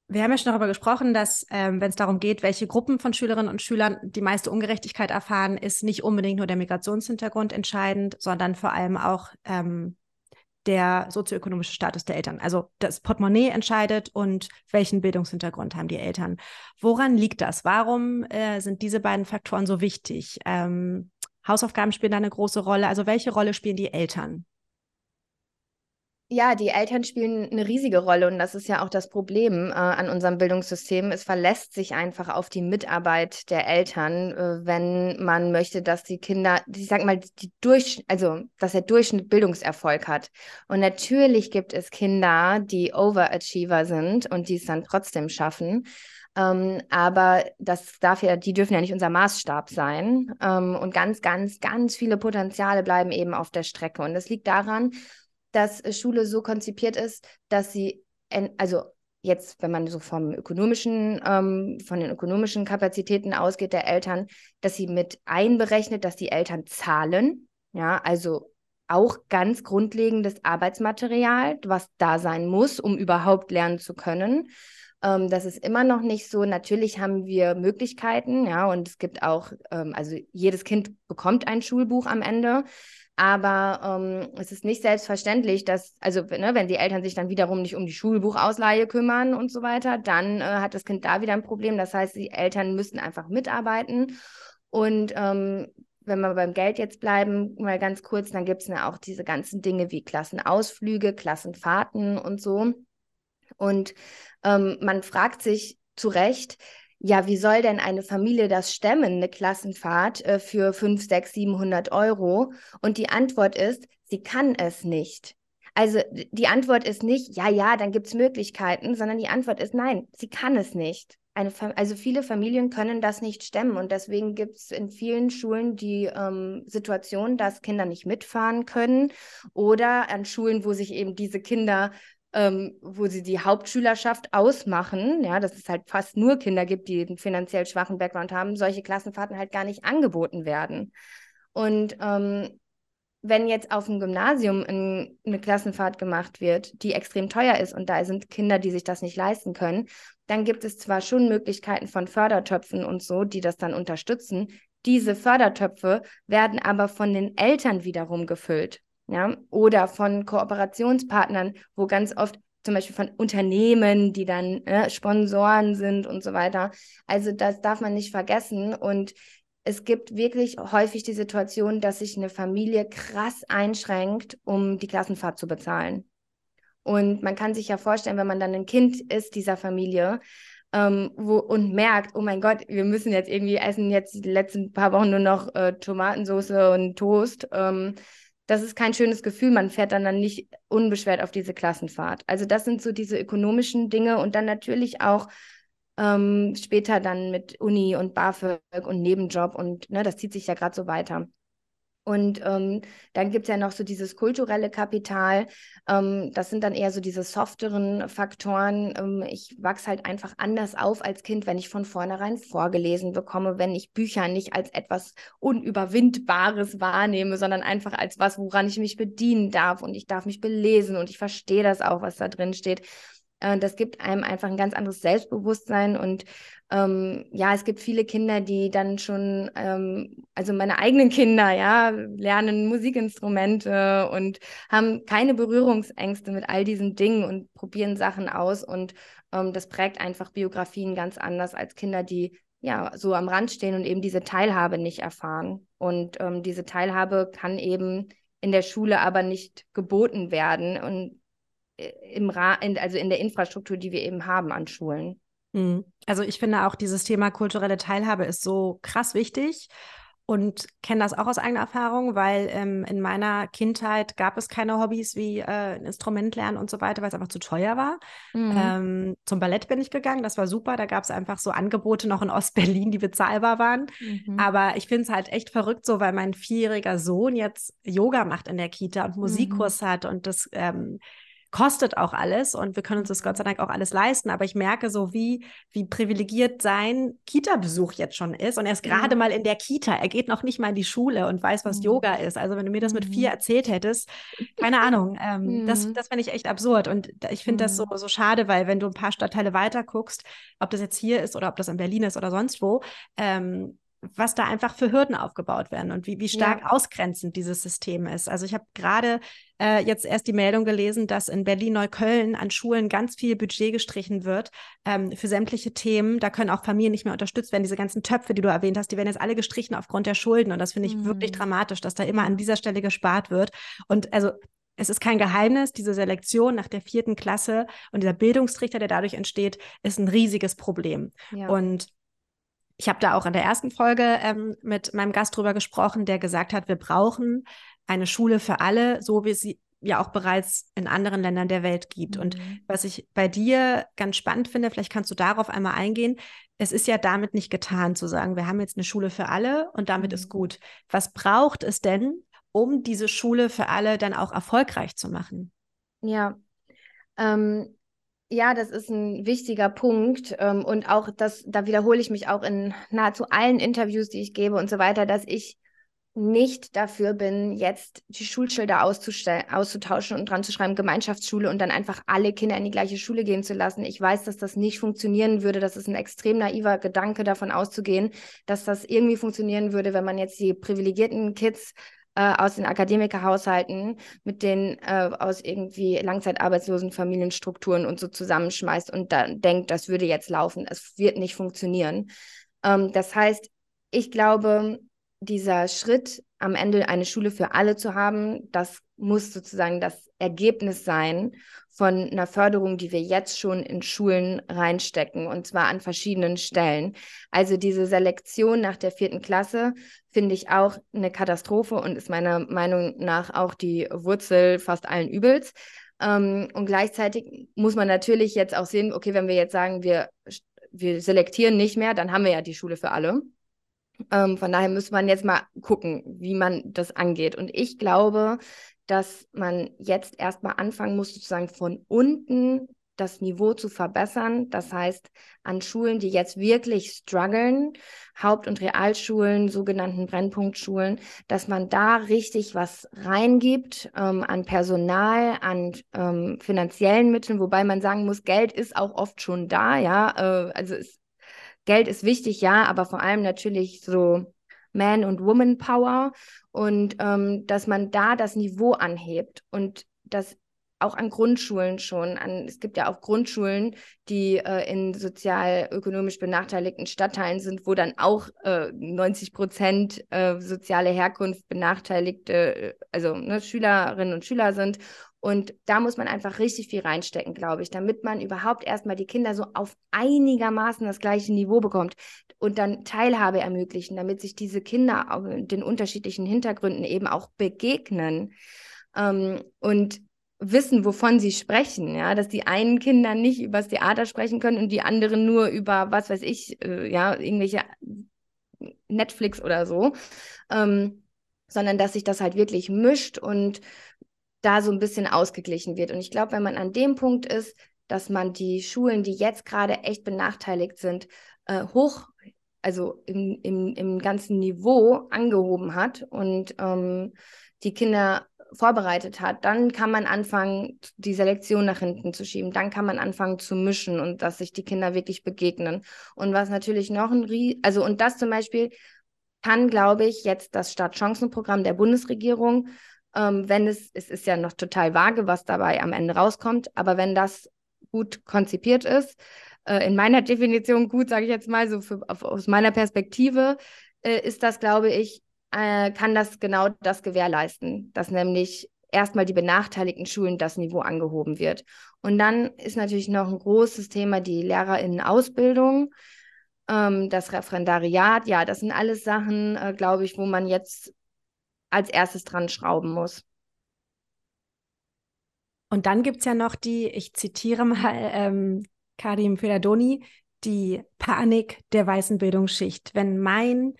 wir haben ja schon darüber gesprochen, dass ähm, wenn es darum geht, welche Gruppen von Schülerinnen und Schülern die meiste Ungerechtigkeit erfahren, ist nicht unbedingt nur der Migrationshintergrund entscheidend, sondern vor allem auch ähm, der sozioökonomische Status der Eltern. Also das Portemonnaie entscheidet und welchen Bildungshintergrund haben die Eltern. Woran liegt das? Warum äh, sind diese beiden Faktoren so wichtig? Ähm, Hausaufgaben spielen da eine große Rolle. Also welche Rolle spielen die Eltern? Ja, die Eltern spielen eine riesige Rolle und das ist ja auch das Problem äh, an unserem Bildungssystem. Es verlässt sich einfach auf die Mitarbeit der Eltern, äh, wenn man möchte, dass die Kinder, ich sag mal, die durch, also dass der Durchschnitt Bildungserfolg hat. Und natürlich gibt es Kinder, die Overachiever sind und die es dann trotzdem schaffen. Ähm, aber das darf ja, die dürfen ja nicht unser Maßstab sein. Ähm, und ganz, ganz, ganz viele Potenziale bleiben eben auf der Strecke. Und das liegt daran, dass Schule so konzipiert ist, dass sie, also jetzt, wenn man so vom ökonomischen, ähm, von den ökonomischen Kapazitäten ausgeht der Eltern, dass sie mit einberechnet, dass die Eltern zahlen, ja, also auch ganz grundlegendes Arbeitsmaterial, was da sein muss, um überhaupt lernen zu können. Ähm, das ist immer noch nicht so. Natürlich haben wir Möglichkeiten, ja, und es gibt auch, ähm, also jedes Kind bekommt ein Schulbuch am Ende. Aber ähm, es ist nicht selbstverständlich, dass, also ne, wenn die Eltern sich dann wiederum nicht um die Schulbuchausleihe kümmern und so weiter, dann äh, hat das Kind da wieder ein Problem. Das heißt, die Eltern müssen einfach mitarbeiten. Und ähm, wenn wir beim Geld jetzt bleiben, mal ganz kurz, dann gibt es ja auch diese ganzen Dinge wie Klassenausflüge, Klassenfahrten und so. Und ähm, man fragt sich zu Recht, ja, wie soll denn eine Familie das stemmen, eine Klassenfahrt äh, für 5, 6, 700 Euro? Und die Antwort ist, sie kann es nicht. Also die Antwort ist nicht, ja, ja, dann gibt es Möglichkeiten, sondern die Antwort ist, nein, sie kann es nicht. Eine, also viele Familien können das nicht stemmen und deswegen gibt es in vielen Schulen die ähm, Situation, dass Kinder nicht mitfahren können oder an Schulen, wo sich eben diese Kinder ähm, wo sie die Hauptschülerschaft ausmachen, ja, dass es halt fast nur Kinder gibt, die einen finanziell schwachen Background haben, solche Klassenfahrten halt gar nicht angeboten werden. Und ähm, wenn jetzt auf dem Gymnasium ein, eine Klassenfahrt gemacht wird, die extrem teuer ist und da sind Kinder, die sich das nicht leisten können, dann gibt es zwar schon Möglichkeiten von Fördertöpfen und so, die das dann unterstützen. Diese Fördertöpfe werden aber von den Eltern wiederum gefüllt ja, oder von Kooperationspartnern, wo ganz oft zum Beispiel von Unternehmen, die dann äh, Sponsoren sind und so weiter. Also das darf man nicht vergessen und es gibt wirklich häufig die Situation, dass sich eine Familie krass einschränkt, um die Klassenfahrt zu bezahlen. Und man kann sich ja vorstellen, wenn man dann ein Kind ist dieser Familie ähm, wo, und merkt, oh mein Gott, wir müssen jetzt irgendwie essen, jetzt die letzten paar Wochen nur noch äh, Tomatensauce und Toast. Ähm, das ist kein schönes Gefühl. Man fährt dann, dann nicht unbeschwert auf diese Klassenfahrt. Also das sind so diese ökonomischen Dinge und dann natürlich auch ähm, später dann mit Uni und BAföG und Nebenjob und ne, das zieht sich ja gerade so weiter. Und ähm, dann gibt es ja noch so dieses kulturelle Kapital. Ähm, das sind dann eher so diese softeren Faktoren. Ähm, ich wachse halt einfach anders auf als Kind, wenn ich von vornherein vorgelesen bekomme, wenn ich Bücher nicht als etwas Unüberwindbares wahrnehme, sondern einfach als was, woran ich mich bedienen darf. Und ich darf mich belesen und ich verstehe das auch, was da drin steht. Äh, das gibt einem einfach ein ganz anderes Selbstbewusstsein und ähm, ja, es gibt viele Kinder, die dann schon, ähm, also meine eigenen Kinder, ja, lernen Musikinstrumente und haben keine Berührungsängste mit all diesen Dingen und probieren Sachen aus und ähm, das prägt einfach Biografien ganz anders als Kinder, die ja, so am Rand stehen und eben diese Teilhabe nicht erfahren. Und ähm, diese Teilhabe kann eben in der Schule aber nicht geboten werden und äh, im Ra also in der Infrastruktur, die wir eben haben an Schulen. Mhm. Also ich finde auch dieses Thema kulturelle Teilhabe ist so krass wichtig und kenne das auch aus eigener Erfahrung, weil ähm, in meiner Kindheit gab es keine Hobbys wie äh, ein Instrument lernen und so weiter, weil es einfach zu teuer war. Mhm. Ähm, zum Ballett bin ich gegangen, das war super. Da gab es einfach so Angebote noch in Ostberlin, die bezahlbar waren. Mhm. Aber ich finde es halt echt verrückt so, weil mein vierjähriger Sohn jetzt Yoga macht in der Kita und Musikkurs mhm. hat und das ähm, kostet auch alles und wir können uns das Gott sei Dank auch alles leisten. Aber ich merke so, wie, wie privilegiert sein Kita-Besuch jetzt schon ist. Und er ist gerade mhm. mal in der Kita. Er geht noch nicht mal in die Schule und weiß, was mhm. Yoga ist. Also, wenn du mir das mit vier mhm. erzählt hättest, keine Ahnung, ähm, das, mhm. das finde ich echt absurd. Und ich finde das so, mhm. so schade, weil wenn du ein paar Stadtteile weiter guckst, ob das jetzt hier ist oder ob das in Berlin ist oder sonst wo, ähm, was da einfach für Hürden aufgebaut werden und wie, wie stark ja. ausgrenzend dieses System ist. Also ich habe gerade äh, jetzt erst die Meldung gelesen, dass in Berlin-Neukölln an Schulen ganz viel Budget gestrichen wird ähm, für sämtliche Themen. Da können auch Familien nicht mehr unterstützt werden. Diese ganzen Töpfe, die du erwähnt hast, die werden jetzt alle gestrichen aufgrund der Schulden. Und das finde ich mhm. wirklich dramatisch, dass da immer an dieser Stelle gespart wird. Und also es ist kein Geheimnis, diese Selektion nach der vierten Klasse und dieser Bildungstrichter, der dadurch entsteht, ist ein riesiges Problem. Ja. Und ich habe da auch in der ersten Folge ähm, mit meinem Gast drüber gesprochen, der gesagt hat, wir brauchen eine Schule für alle, so wie es sie ja auch bereits in anderen Ländern der Welt gibt. Mhm. Und was ich bei dir ganz spannend finde, vielleicht kannst du darauf einmal eingehen, es ist ja damit nicht getan zu sagen, wir haben jetzt eine Schule für alle und damit mhm. ist gut. Was braucht es denn, um diese Schule für alle dann auch erfolgreich zu machen? Ja, ähm, ja, das ist ein wichtiger Punkt. Ähm, und auch das, da wiederhole ich mich auch in nahezu allen Interviews, die ich gebe und so weiter, dass ich nicht dafür bin, jetzt die Schulschilder auszutauschen und dran zu schreiben, Gemeinschaftsschule und dann einfach alle Kinder in die gleiche Schule gehen zu lassen. Ich weiß, dass das nicht funktionieren würde. Das ist ein extrem naiver Gedanke, davon auszugehen, dass das irgendwie funktionieren würde, wenn man jetzt die privilegierten Kids äh, aus den Akademikerhaushalten mit den äh, aus irgendwie langzeitarbeitslosen Familienstrukturen und so zusammenschmeißt und dann denkt, das würde jetzt laufen. Es wird nicht funktionieren. Ähm, das heißt, ich glaube, dieser Schritt, am Ende eine Schule für alle zu haben, das muss sozusagen das Ergebnis sein von einer Förderung, die wir jetzt schon in Schulen reinstecken, und zwar an verschiedenen Stellen. Also diese Selektion nach der vierten Klasse finde ich auch eine Katastrophe und ist meiner Meinung nach auch die Wurzel fast allen Übels. Ähm, und gleichzeitig muss man natürlich jetzt auch sehen, okay, wenn wir jetzt sagen, wir, wir selektieren nicht mehr, dann haben wir ja die Schule für alle. Ähm, von daher muss man jetzt mal gucken, wie man das angeht. Und ich glaube, dass man jetzt erstmal anfangen muss, sozusagen von unten das Niveau zu verbessern. Das heißt, an Schulen, die jetzt wirklich strugglen, Haupt- und Realschulen, sogenannten Brennpunktschulen, dass man da richtig was reingibt ähm, an Personal, an ähm, finanziellen Mitteln, wobei man sagen muss, Geld ist auch oft schon da, ja. Äh, also es, Geld ist wichtig, ja, aber vor allem natürlich so Man- und Woman-Power und ähm, dass man da das Niveau anhebt und das auch an Grundschulen schon. An, es gibt ja auch Grundschulen, die äh, in sozial-ökonomisch benachteiligten Stadtteilen sind, wo dann auch äh, 90 Prozent äh, soziale Herkunft benachteiligte, äh, also ne, Schülerinnen und Schüler sind. Und da muss man einfach richtig viel reinstecken, glaube ich, damit man überhaupt erstmal die Kinder so auf einigermaßen das gleiche Niveau bekommt und dann Teilhabe ermöglichen, damit sich diese Kinder den unterschiedlichen Hintergründen eben auch begegnen. Ähm, und wissen, wovon sie sprechen, ja, dass die einen Kinder nicht über das Theater sprechen können und die anderen nur über, was weiß ich, äh, ja, irgendwelche Netflix oder so, ähm, sondern dass sich das halt wirklich mischt und da so ein bisschen ausgeglichen wird. Und ich glaube, wenn man an dem Punkt ist, dass man die Schulen, die jetzt gerade echt benachteiligt sind, äh, hoch, also im, im, im ganzen Niveau angehoben hat und ähm, die Kinder vorbereitet hat, dann kann man anfangen, die Selektion nach hinten zu schieben. Dann kann man anfangen zu mischen und dass sich die Kinder wirklich begegnen. Und was natürlich noch ein Rie also und das zum Beispiel kann, glaube ich, jetzt das Startchancenprogramm der Bundesregierung, ähm, wenn es, es ist ja noch total vage, was dabei am Ende rauskommt, aber wenn das gut konzipiert ist, äh, in meiner Definition gut, sage ich jetzt mal, so für, auf, aus meiner Perspektive äh, ist das, glaube ich, äh, kann das genau das gewährleisten, dass nämlich erstmal die benachteiligten Schulen das Niveau angehoben wird. Und dann ist natürlich noch ein großes Thema die Lehrerinnenausbildung, ähm, das Referendariat. Ja, das sind alles Sachen, äh, glaube ich, wo man jetzt als erstes dran schrauben muss. Und dann gibt es ja noch die, ich zitiere mal ähm, Karim Feladoni, die Panik der weißen Bildungsschicht. Wenn mein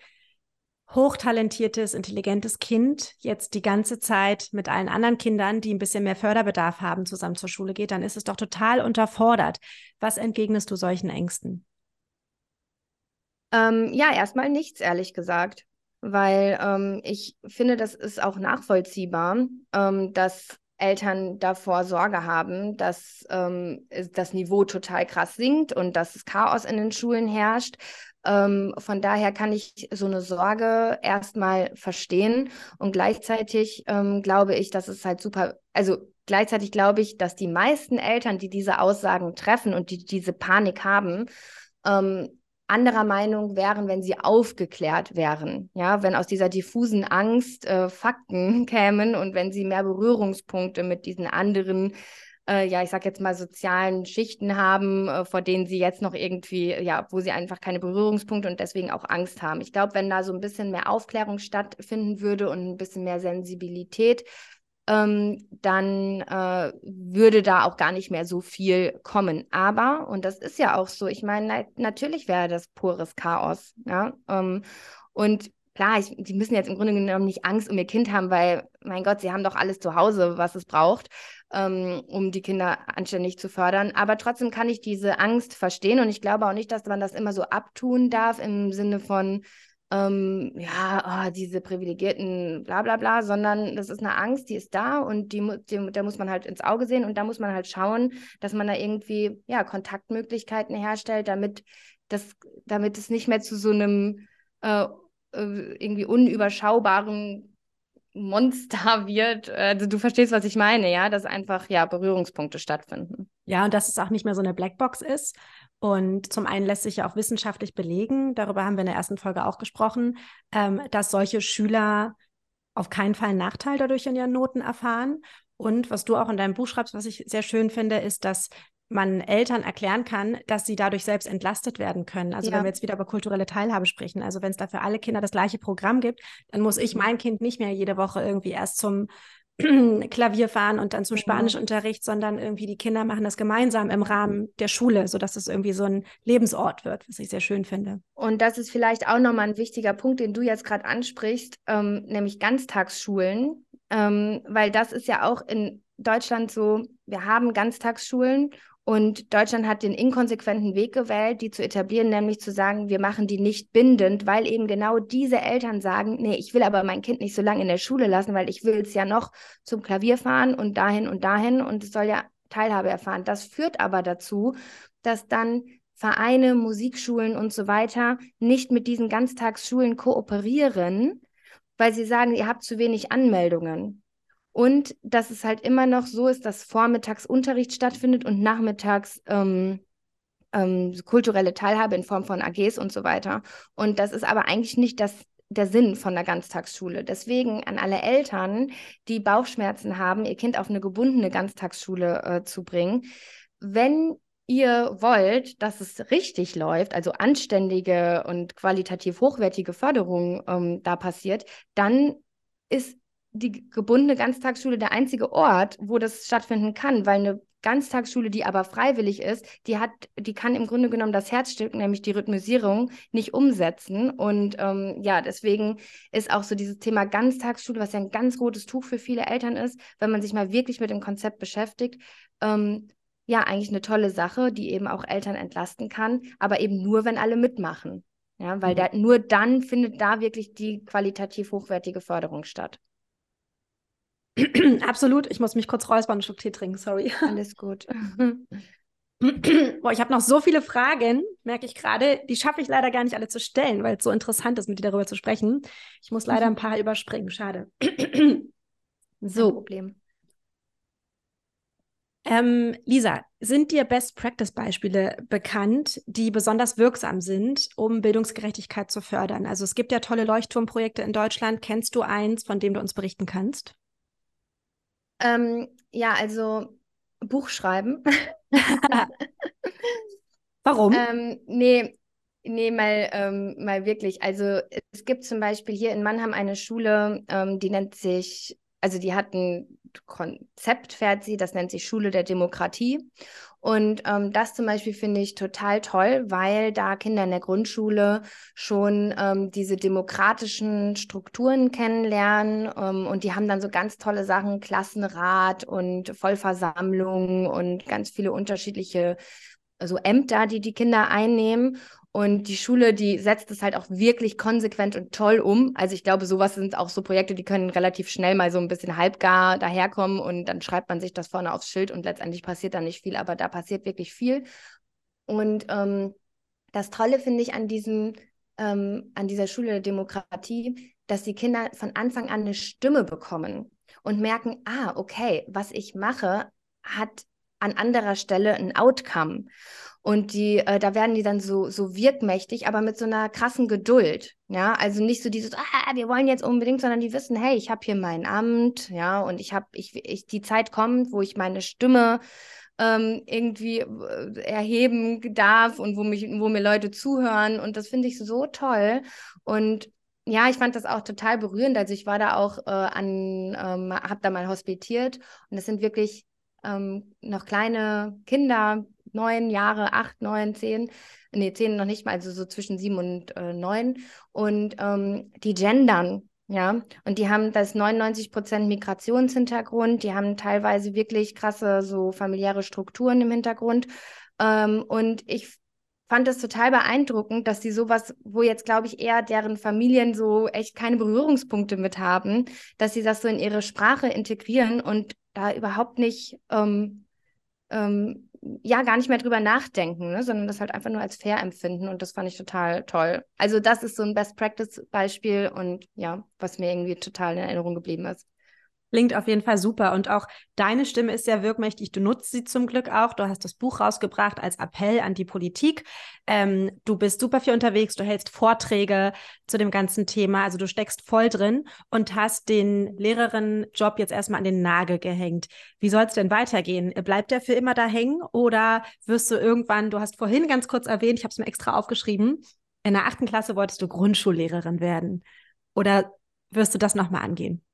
hochtalentiertes, intelligentes Kind jetzt die ganze Zeit mit allen anderen Kindern, die ein bisschen mehr Förderbedarf haben, zusammen zur Schule geht, dann ist es doch total unterfordert. Was entgegnest du solchen Ängsten? Ähm, ja, erstmal nichts, ehrlich gesagt, weil ähm, ich finde, das ist auch nachvollziehbar, ähm, dass Eltern davor Sorge haben, dass ähm, das Niveau total krass sinkt und dass Chaos in den Schulen herrscht. Ähm, von daher kann ich so eine Sorge erstmal verstehen und gleichzeitig ähm, glaube ich, dass es halt super, also gleichzeitig glaube ich, dass die meisten Eltern, die diese Aussagen treffen und die diese Panik haben, ähm, anderer Meinung wären, wenn sie aufgeklärt wären. Ja, wenn aus dieser diffusen Angst äh, Fakten [LAUGHS] kämen und wenn sie mehr Berührungspunkte mit diesen anderen äh, ja, ich sag jetzt mal, sozialen Schichten haben, äh, vor denen sie jetzt noch irgendwie, ja, wo sie einfach keine Berührungspunkte und deswegen auch Angst haben. Ich glaube, wenn da so ein bisschen mehr Aufklärung stattfinden würde und ein bisschen mehr Sensibilität, ähm, dann äh, würde da auch gar nicht mehr so viel kommen. Aber, und das ist ja auch so, ich meine, na natürlich wäre das pures Chaos. Ja? Ähm, und klar, ich, die müssen jetzt im Grunde genommen nicht Angst um ihr Kind haben, weil, mein Gott, sie haben doch alles zu Hause, was es braucht, ähm, um die Kinder anständig zu fördern. Aber trotzdem kann ich diese Angst verstehen und ich glaube auch nicht, dass man das immer so abtun darf im Sinne von, ähm, ja, oh, diese privilegierten bla bla bla, sondern das ist eine Angst, die ist da und die, die, da muss man halt ins Auge sehen und da muss man halt schauen, dass man da irgendwie ja, Kontaktmöglichkeiten herstellt, damit, das, damit es nicht mehr zu so einem äh, äh irgendwie unüberschaubaren Monster [LAUGHS] wird. Also du verstehst, was ich meine, ja, dass einfach ja Berührungspunkte stattfinden. Ja, und dass es auch nicht mehr so eine Blackbox ist, und zum einen lässt sich ja auch wissenschaftlich belegen, darüber haben wir in der ersten Folge auch gesprochen, ähm, dass solche Schüler auf keinen Fall einen Nachteil dadurch in ihren Noten erfahren. Und was du auch in deinem Buch schreibst, was ich sehr schön finde, ist, dass man Eltern erklären kann, dass sie dadurch selbst entlastet werden können. Also ja. wenn wir jetzt wieder über kulturelle Teilhabe sprechen, also wenn es da für alle Kinder das gleiche Programm gibt, dann muss ich mhm. mein Kind nicht mehr jede Woche irgendwie erst zum [CLEARS THROAT] Klavier fahren und dann zum Spanischunterricht, sondern irgendwie die Kinder machen das gemeinsam im Rahmen der Schule, sodass es irgendwie so ein Lebensort wird, was ich sehr schön finde. Und das ist vielleicht auch nochmal ein wichtiger Punkt, den du jetzt gerade ansprichst, ähm, nämlich Ganztagsschulen, ähm, weil das ist ja auch in Deutschland so, wir haben Ganztagsschulen und Deutschland hat den inkonsequenten Weg gewählt, die zu etablieren, nämlich zu sagen, wir machen die nicht bindend, weil eben genau diese Eltern sagen, nee, ich will aber mein Kind nicht so lange in der Schule lassen, weil ich will es ja noch zum Klavier fahren und dahin und dahin und es soll ja Teilhabe erfahren. Das führt aber dazu, dass dann Vereine, Musikschulen und so weiter nicht mit diesen Ganztagsschulen kooperieren, weil sie sagen, ihr habt zu wenig Anmeldungen. Und dass es halt immer noch so ist, dass vormittags Unterricht stattfindet und nachmittags ähm, ähm, kulturelle Teilhabe in Form von AGs und so weiter. Und das ist aber eigentlich nicht das, der Sinn von der Ganztagsschule. Deswegen an alle Eltern, die Bauchschmerzen haben, ihr Kind auf eine gebundene Ganztagsschule äh, zu bringen. Wenn ihr wollt, dass es richtig läuft, also anständige und qualitativ hochwertige Förderung ähm, da passiert, dann ist die gebundene Ganztagsschule der einzige Ort, wo das stattfinden kann, weil eine Ganztagsschule, die aber freiwillig ist, die hat, die kann im Grunde genommen das Herzstück, nämlich die Rhythmisierung, nicht umsetzen. Und ähm, ja, deswegen ist auch so dieses Thema Ganztagsschule, was ja ein ganz rotes Tuch für viele Eltern ist, wenn man sich mal wirklich mit dem Konzept beschäftigt, ähm, ja, eigentlich eine tolle Sache, die eben auch Eltern entlasten kann, aber eben nur, wenn alle mitmachen. Ja, weil mhm. da, nur dann findet da wirklich die qualitativ hochwertige Förderung statt. [CLEARS THROAT] Absolut. Ich muss mich kurz räuspern und einen Schluck Tee trinken, sorry. Alles gut. [CLEARS THROAT] Boah, ich habe noch so viele Fragen, merke ich gerade. Die schaffe ich leider gar nicht alle zu stellen, weil es so interessant ist, mit dir darüber zu sprechen. Ich muss leider ein paar überspringen. Schade. [CLEARS THROAT] so. Kein Problem. Ähm, Lisa, sind dir Best-Practice-Beispiele bekannt, die besonders wirksam sind, um Bildungsgerechtigkeit zu fördern? Also es gibt ja tolle Leuchtturmprojekte in Deutschland. Kennst du eins, von dem du uns berichten kannst? Ähm, ja, also Buch schreiben. [LAUGHS] Warum? Ähm, nee, nee, mal, ähm, mal wirklich. Also es gibt zum Beispiel hier in Mannheim eine Schule, ähm, die nennt sich, also die hat ein Konzept, fährt sie, das nennt sich Schule der Demokratie. Und ähm, das zum Beispiel finde ich total toll, weil da Kinder in der Grundschule schon ähm, diese demokratischen Strukturen kennenlernen ähm, und die haben dann so ganz tolle Sachen, Klassenrat und Vollversammlung und ganz viele unterschiedliche also Ämter, die die Kinder einnehmen. Und die Schule, die setzt es halt auch wirklich konsequent und toll um. Also ich glaube, sowas sind auch so Projekte, die können relativ schnell mal so ein bisschen halbgar daherkommen und dann schreibt man sich das vorne aufs Schild und letztendlich passiert da nicht viel, aber da passiert wirklich viel. Und ähm, das Tolle finde ich an diesem, ähm, an dieser Schule der Demokratie, dass die Kinder von Anfang an eine Stimme bekommen und merken, ah, okay, was ich mache, hat an anderer Stelle ein Outcome. Und die, äh, da werden die dann so, so wirkmächtig, aber mit so einer krassen Geduld. Ja, also nicht so dieses, ah, wir wollen jetzt unbedingt, sondern die wissen, hey, ich habe hier mein Amt, ja, und ich habe, ich, ich, die Zeit kommt, wo ich meine Stimme ähm, irgendwie äh, erheben darf und wo mich, wo mir Leute zuhören. Und das finde ich so toll. Und ja, ich fand das auch total berührend. Also ich war da auch äh, an, ähm, habe da mal hospitiert und das sind wirklich ähm, noch kleine Kinder, neun Jahre, acht, neun, zehn, nee, zehn noch nicht mal, also so zwischen sieben und äh, neun. Und ähm, die gendern, ja, und die haben das 99 Prozent Migrationshintergrund, die haben teilweise wirklich krasse so familiäre Strukturen im Hintergrund. Ähm, und ich fand es total beeindruckend, dass sie sowas, wo jetzt, glaube ich, eher deren Familien so echt keine Berührungspunkte mit haben, dass sie das so in ihre Sprache integrieren und da überhaupt nicht, ähm, ähm, ja, gar nicht mehr drüber nachdenken, ne? sondern das halt einfach nur als fair empfinden und das fand ich total toll. Also das ist so ein Best-Practice-Beispiel und ja, was mir irgendwie total in Erinnerung geblieben ist. Klingt auf jeden Fall super. Und auch deine Stimme ist sehr wirkmächtig. Du nutzt sie zum Glück auch. Du hast das Buch rausgebracht als Appell an die Politik. Ähm, du bist super viel unterwegs. Du hältst Vorträge zu dem ganzen Thema. Also du steckst voll drin und hast den Lehrerinnenjob jetzt erstmal an den Nagel gehängt. Wie soll es denn weitergehen? Bleibt der für immer da hängen oder wirst du irgendwann, du hast vorhin ganz kurz erwähnt, ich habe es mir extra aufgeschrieben, in der achten Klasse wolltest du Grundschullehrerin werden. Oder wirst du das nochmal angehen?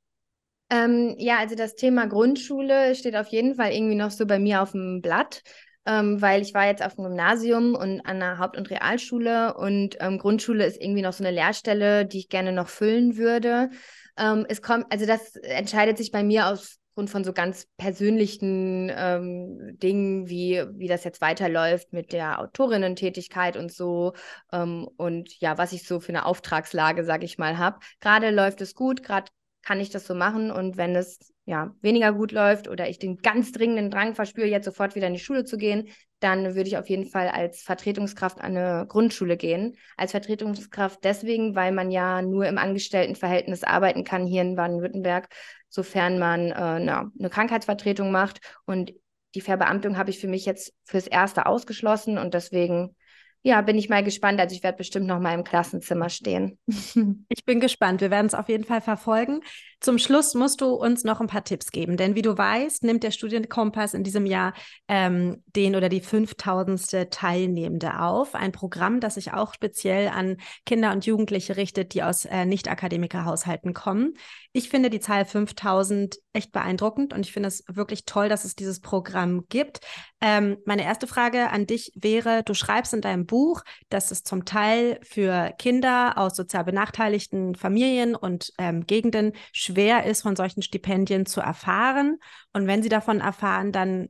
Ähm, ja, also das Thema Grundschule steht auf jeden Fall irgendwie noch so bei mir auf dem Blatt, ähm, weil ich war jetzt auf dem Gymnasium und an der Haupt- und Realschule und ähm, Grundschule ist irgendwie noch so eine Lehrstelle, die ich gerne noch füllen würde. Ähm, es kommt, also das entscheidet sich bei mir aufgrund von so ganz persönlichen ähm, Dingen, wie, wie das jetzt weiterläuft mit der Autorinnentätigkeit und so ähm, und ja, was ich so für eine Auftragslage, sage ich mal, habe. Gerade läuft es gut, gerade kann ich das so machen. Und wenn es ja weniger gut läuft oder ich den ganz dringenden Drang verspüre, jetzt sofort wieder in die Schule zu gehen, dann würde ich auf jeden Fall als Vertretungskraft an eine Grundschule gehen. Als Vertretungskraft deswegen, weil man ja nur im Angestelltenverhältnis arbeiten kann hier in Baden-Württemberg, sofern man äh, na, eine Krankheitsvertretung macht. Und die Verbeamtung habe ich für mich jetzt fürs Erste ausgeschlossen und deswegen ja, bin ich mal gespannt. Also ich werde bestimmt noch mal im Klassenzimmer stehen. [LAUGHS] Ich bin gespannt. Wir werden es auf jeden Fall verfolgen. Zum Schluss musst du uns noch ein paar Tipps geben, denn wie du weißt, nimmt der Studienkompass in diesem Jahr ähm, den oder die 5000. Teilnehmende auf. Ein Programm, das sich auch speziell an Kinder und Jugendliche richtet, die aus äh, Nicht-Akademiker-Haushalten kommen. Ich finde die Zahl 5000 echt beeindruckend und ich finde es wirklich toll, dass es dieses Programm gibt. Ähm, meine erste Frage an dich wäre, du schreibst in deinem Buch, dass es zum Teil für Kinder aus sozial benachteiligten Familien und ähm, Gegenden schwer ist, von solchen Stipendien zu erfahren. Und wenn sie davon erfahren, dann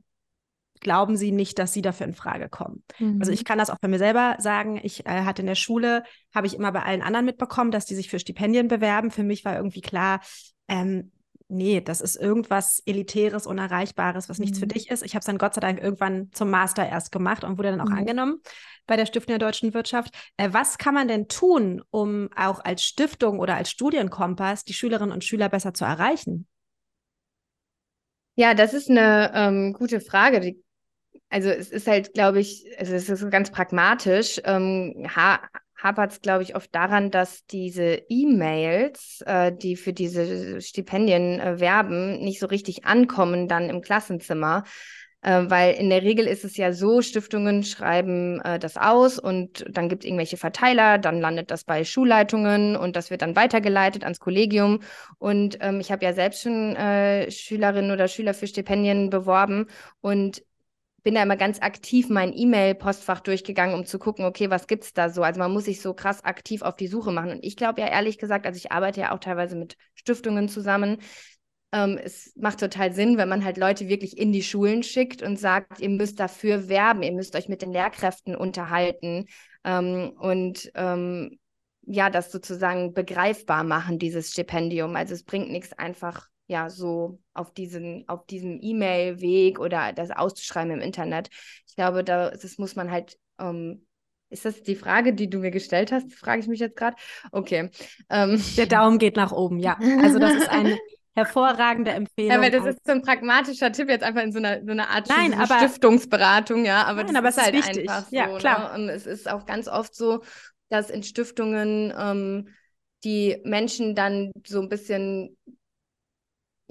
glauben sie nicht, dass sie dafür in Frage kommen. Mhm. Also ich kann das auch bei mir selber sagen. Ich äh, hatte in der Schule, habe ich immer bei allen anderen mitbekommen, dass die sich für Stipendien bewerben. Für mich war irgendwie klar, ähm, nee, das ist irgendwas Elitäres, Unerreichbares, was nichts mhm. für dich ist. Ich habe es dann Gott sei Dank irgendwann zum Master erst gemacht und wurde dann auch mhm. angenommen bei der Stiftung der deutschen Wirtschaft. Äh, was kann man denn tun, um auch als Stiftung oder als Studienkompass die Schülerinnen und Schüler besser zu erreichen? Ja, das ist eine ähm, gute Frage. Die, also es ist halt, glaube ich, also es ist ganz pragmatisch. Ähm, ha hapert es, glaube ich, oft daran, dass diese E-Mails, äh, die für diese Stipendien äh, werben, nicht so richtig ankommen dann im Klassenzimmer. Äh, weil in der Regel ist es ja so, Stiftungen schreiben äh, das aus und dann gibt es irgendwelche Verteiler, dann landet das bei Schulleitungen und das wird dann weitergeleitet ans Kollegium. Und ähm, ich habe ja selbst schon äh, Schülerinnen oder Schüler für Stipendien beworben und bin da immer ganz aktiv mein E-Mail-Postfach durchgegangen, um zu gucken, okay, was gibt es da so? Also man muss sich so krass aktiv auf die Suche machen. Und ich glaube ja ehrlich gesagt, also ich arbeite ja auch teilweise mit Stiftungen zusammen, ähm, es macht total Sinn, wenn man halt Leute wirklich in die Schulen schickt und sagt, ihr müsst dafür werben, ihr müsst euch mit den Lehrkräften unterhalten ähm, und ähm, ja, das sozusagen begreifbar machen, dieses Stipendium. Also es bringt nichts einfach ja so auf diesen auf diesem E-Mail-Weg oder das auszuschreiben im Internet. Ich glaube, da das muss man halt ähm, ist das die Frage, die du mir gestellt hast? Frage ich mich jetzt gerade. Okay. Ähm. Der Daumen geht nach oben, ja. Also das ist eine [LAUGHS] hervorragende Empfehlung. Ja, weil das ist so ein pragmatischer Tipp jetzt einfach in so einer, so einer Art nein, aber, Stiftungsberatung, ja. Aber nein, das aber ist halt wichtig. einfach so. Ja, klar. Ne? Und es ist auch ganz oft so, dass in Stiftungen ähm, die Menschen dann so ein bisschen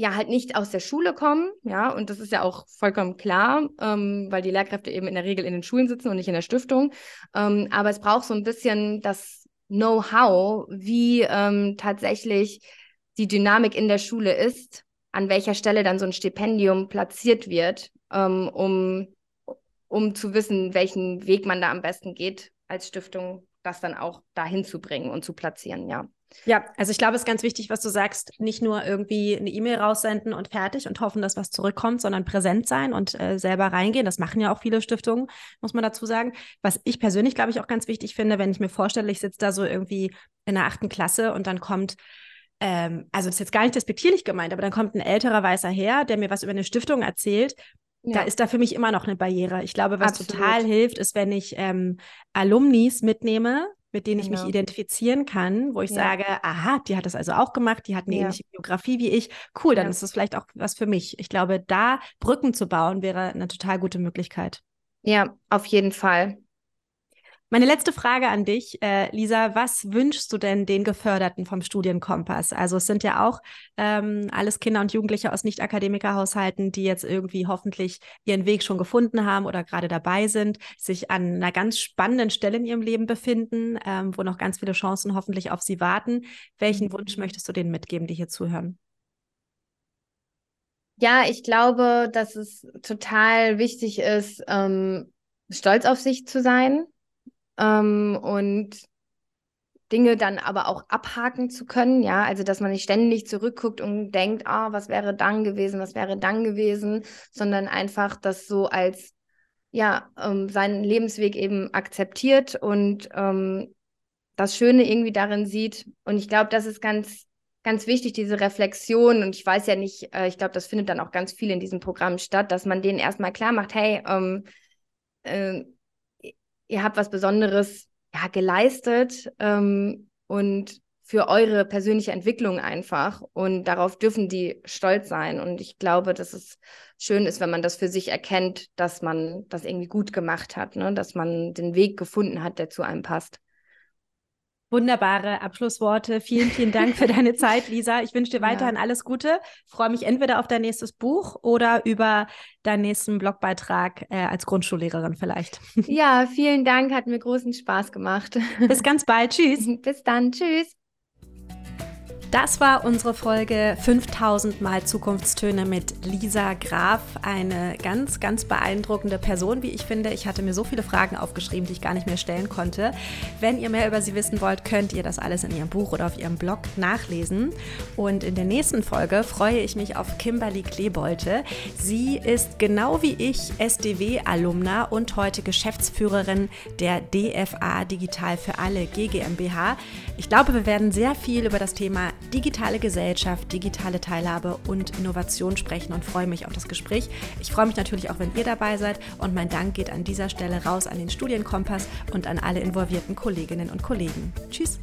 ja halt nicht aus der Schule kommen, ja, und das ist ja auch vollkommen klar, ähm, weil die Lehrkräfte eben in der Regel in den Schulen sitzen und nicht in der Stiftung. Ähm, aber es braucht so ein bisschen das Know-how, wie ähm, tatsächlich die Dynamik in der Schule ist, an welcher Stelle dann so ein Stipendium platziert wird, ähm, um, um zu wissen, welchen Weg man da am besten geht als Stiftung, das dann auch dahin zu bringen und zu platzieren, ja. Ja, also ich glaube, es ist ganz wichtig, was du sagst, nicht nur irgendwie eine E-Mail raussenden und fertig und hoffen, dass was zurückkommt, sondern präsent sein und äh, selber reingehen. Das machen ja auch viele Stiftungen, muss man dazu sagen. Was ich persönlich, glaube ich, auch ganz wichtig finde, wenn ich mir vorstelle, ich sitze da so irgendwie in der achten Klasse und dann kommt ähm, also das ist jetzt gar nicht despektierlich gemeint, aber dann kommt ein älterer weißer Herr, der mir was über eine Stiftung erzählt. Ja. Da ist da für mich immer noch eine Barriere. Ich glaube, was Absolut. total hilft, ist, wenn ich ähm, Alumnis mitnehme, mit denen ich genau. mich identifizieren kann, wo ich ja. sage, aha, die hat das also auch gemacht, die hat eine ja. ähnliche Biografie wie ich. Cool, dann ist das vielleicht auch was für mich. Ich glaube, da Brücken zu bauen wäre eine total gute Möglichkeit. Ja, auf jeden Fall. Meine letzte Frage an dich, äh, Lisa, was wünschst du denn den Geförderten vom Studienkompass? Also es sind ja auch ähm, alles Kinder und Jugendliche aus Nicht-Akademiker-Haushalten, die jetzt irgendwie hoffentlich ihren Weg schon gefunden haben oder gerade dabei sind, sich an einer ganz spannenden Stelle in ihrem Leben befinden, ähm, wo noch ganz viele Chancen hoffentlich auf sie warten. Welchen mhm. Wunsch möchtest du denen mitgeben, die hier zuhören? Ja, ich glaube, dass es total wichtig ist, ähm, stolz auf sich zu sein ähm, und Dinge dann aber auch abhaken zu können, ja, also dass man nicht ständig zurückguckt und denkt, ah, was wäre dann gewesen, was wäre dann gewesen, sondern einfach das so als ja ähm, seinen Lebensweg eben akzeptiert und ähm, das Schöne irgendwie darin sieht. Und ich glaube, das ist ganz ganz wichtig, diese Reflexion. Und ich weiß ja nicht, äh, ich glaube, das findet dann auch ganz viel in diesem Programm statt, dass man denen erstmal klar macht, hey, ähm, äh, ihr habt was Besonderes ja, geleistet ähm, und für eure persönliche Entwicklung einfach. Und darauf dürfen die stolz sein. Und ich glaube, dass es schön ist, wenn man das für sich erkennt, dass man das irgendwie gut gemacht hat, ne? dass man den Weg gefunden hat, der zu einem passt. Wunderbare Abschlussworte. Vielen, vielen Dank für deine [LAUGHS] Zeit, Lisa. Ich wünsche dir weiterhin ja. alles Gute. Freue mich entweder auf dein nächstes Buch oder über deinen nächsten Blogbeitrag äh, als Grundschullehrerin vielleicht. Ja, vielen Dank. Hat mir großen Spaß gemacht. Bis ganz bald. Tschüss. [LAUGHS] Bis dann. Tschüss. Das war unsere Folge 5000 Mal Zukunftstöne mit Lisa Graf. Eine ganz, ganz beeindruckende Person, wie ich finde. Ich hatte mir so viele Fragen aufgeschrieben, die ich gar nicht mehr stellen konnte. Wenn ihr mehr über sie wissen wollt, könnt ihr das alles in ihrem Buch oder auf ihrem Blog nachlesen. Und in der nächsten Folge freue ich mich auf Kimberly Klebolte. Sie ist genau wie ich SDW-Alumna und heute Geschäftsführerin der DFA Digital für alle GGMBH. Ich glaube, wir werden sehr viel über das Thema digitale Gesellschaft, digitale Teilhabe und Innovation sprechen und freue mich auf das Gespräch. Ich freue mich natürlich auch, wenn ihr dabei seid und mein Dank geht an dieser Stelle raus an den Studienkompass und an alle involvierten Kolleginnen und Kollegen. Tschüss!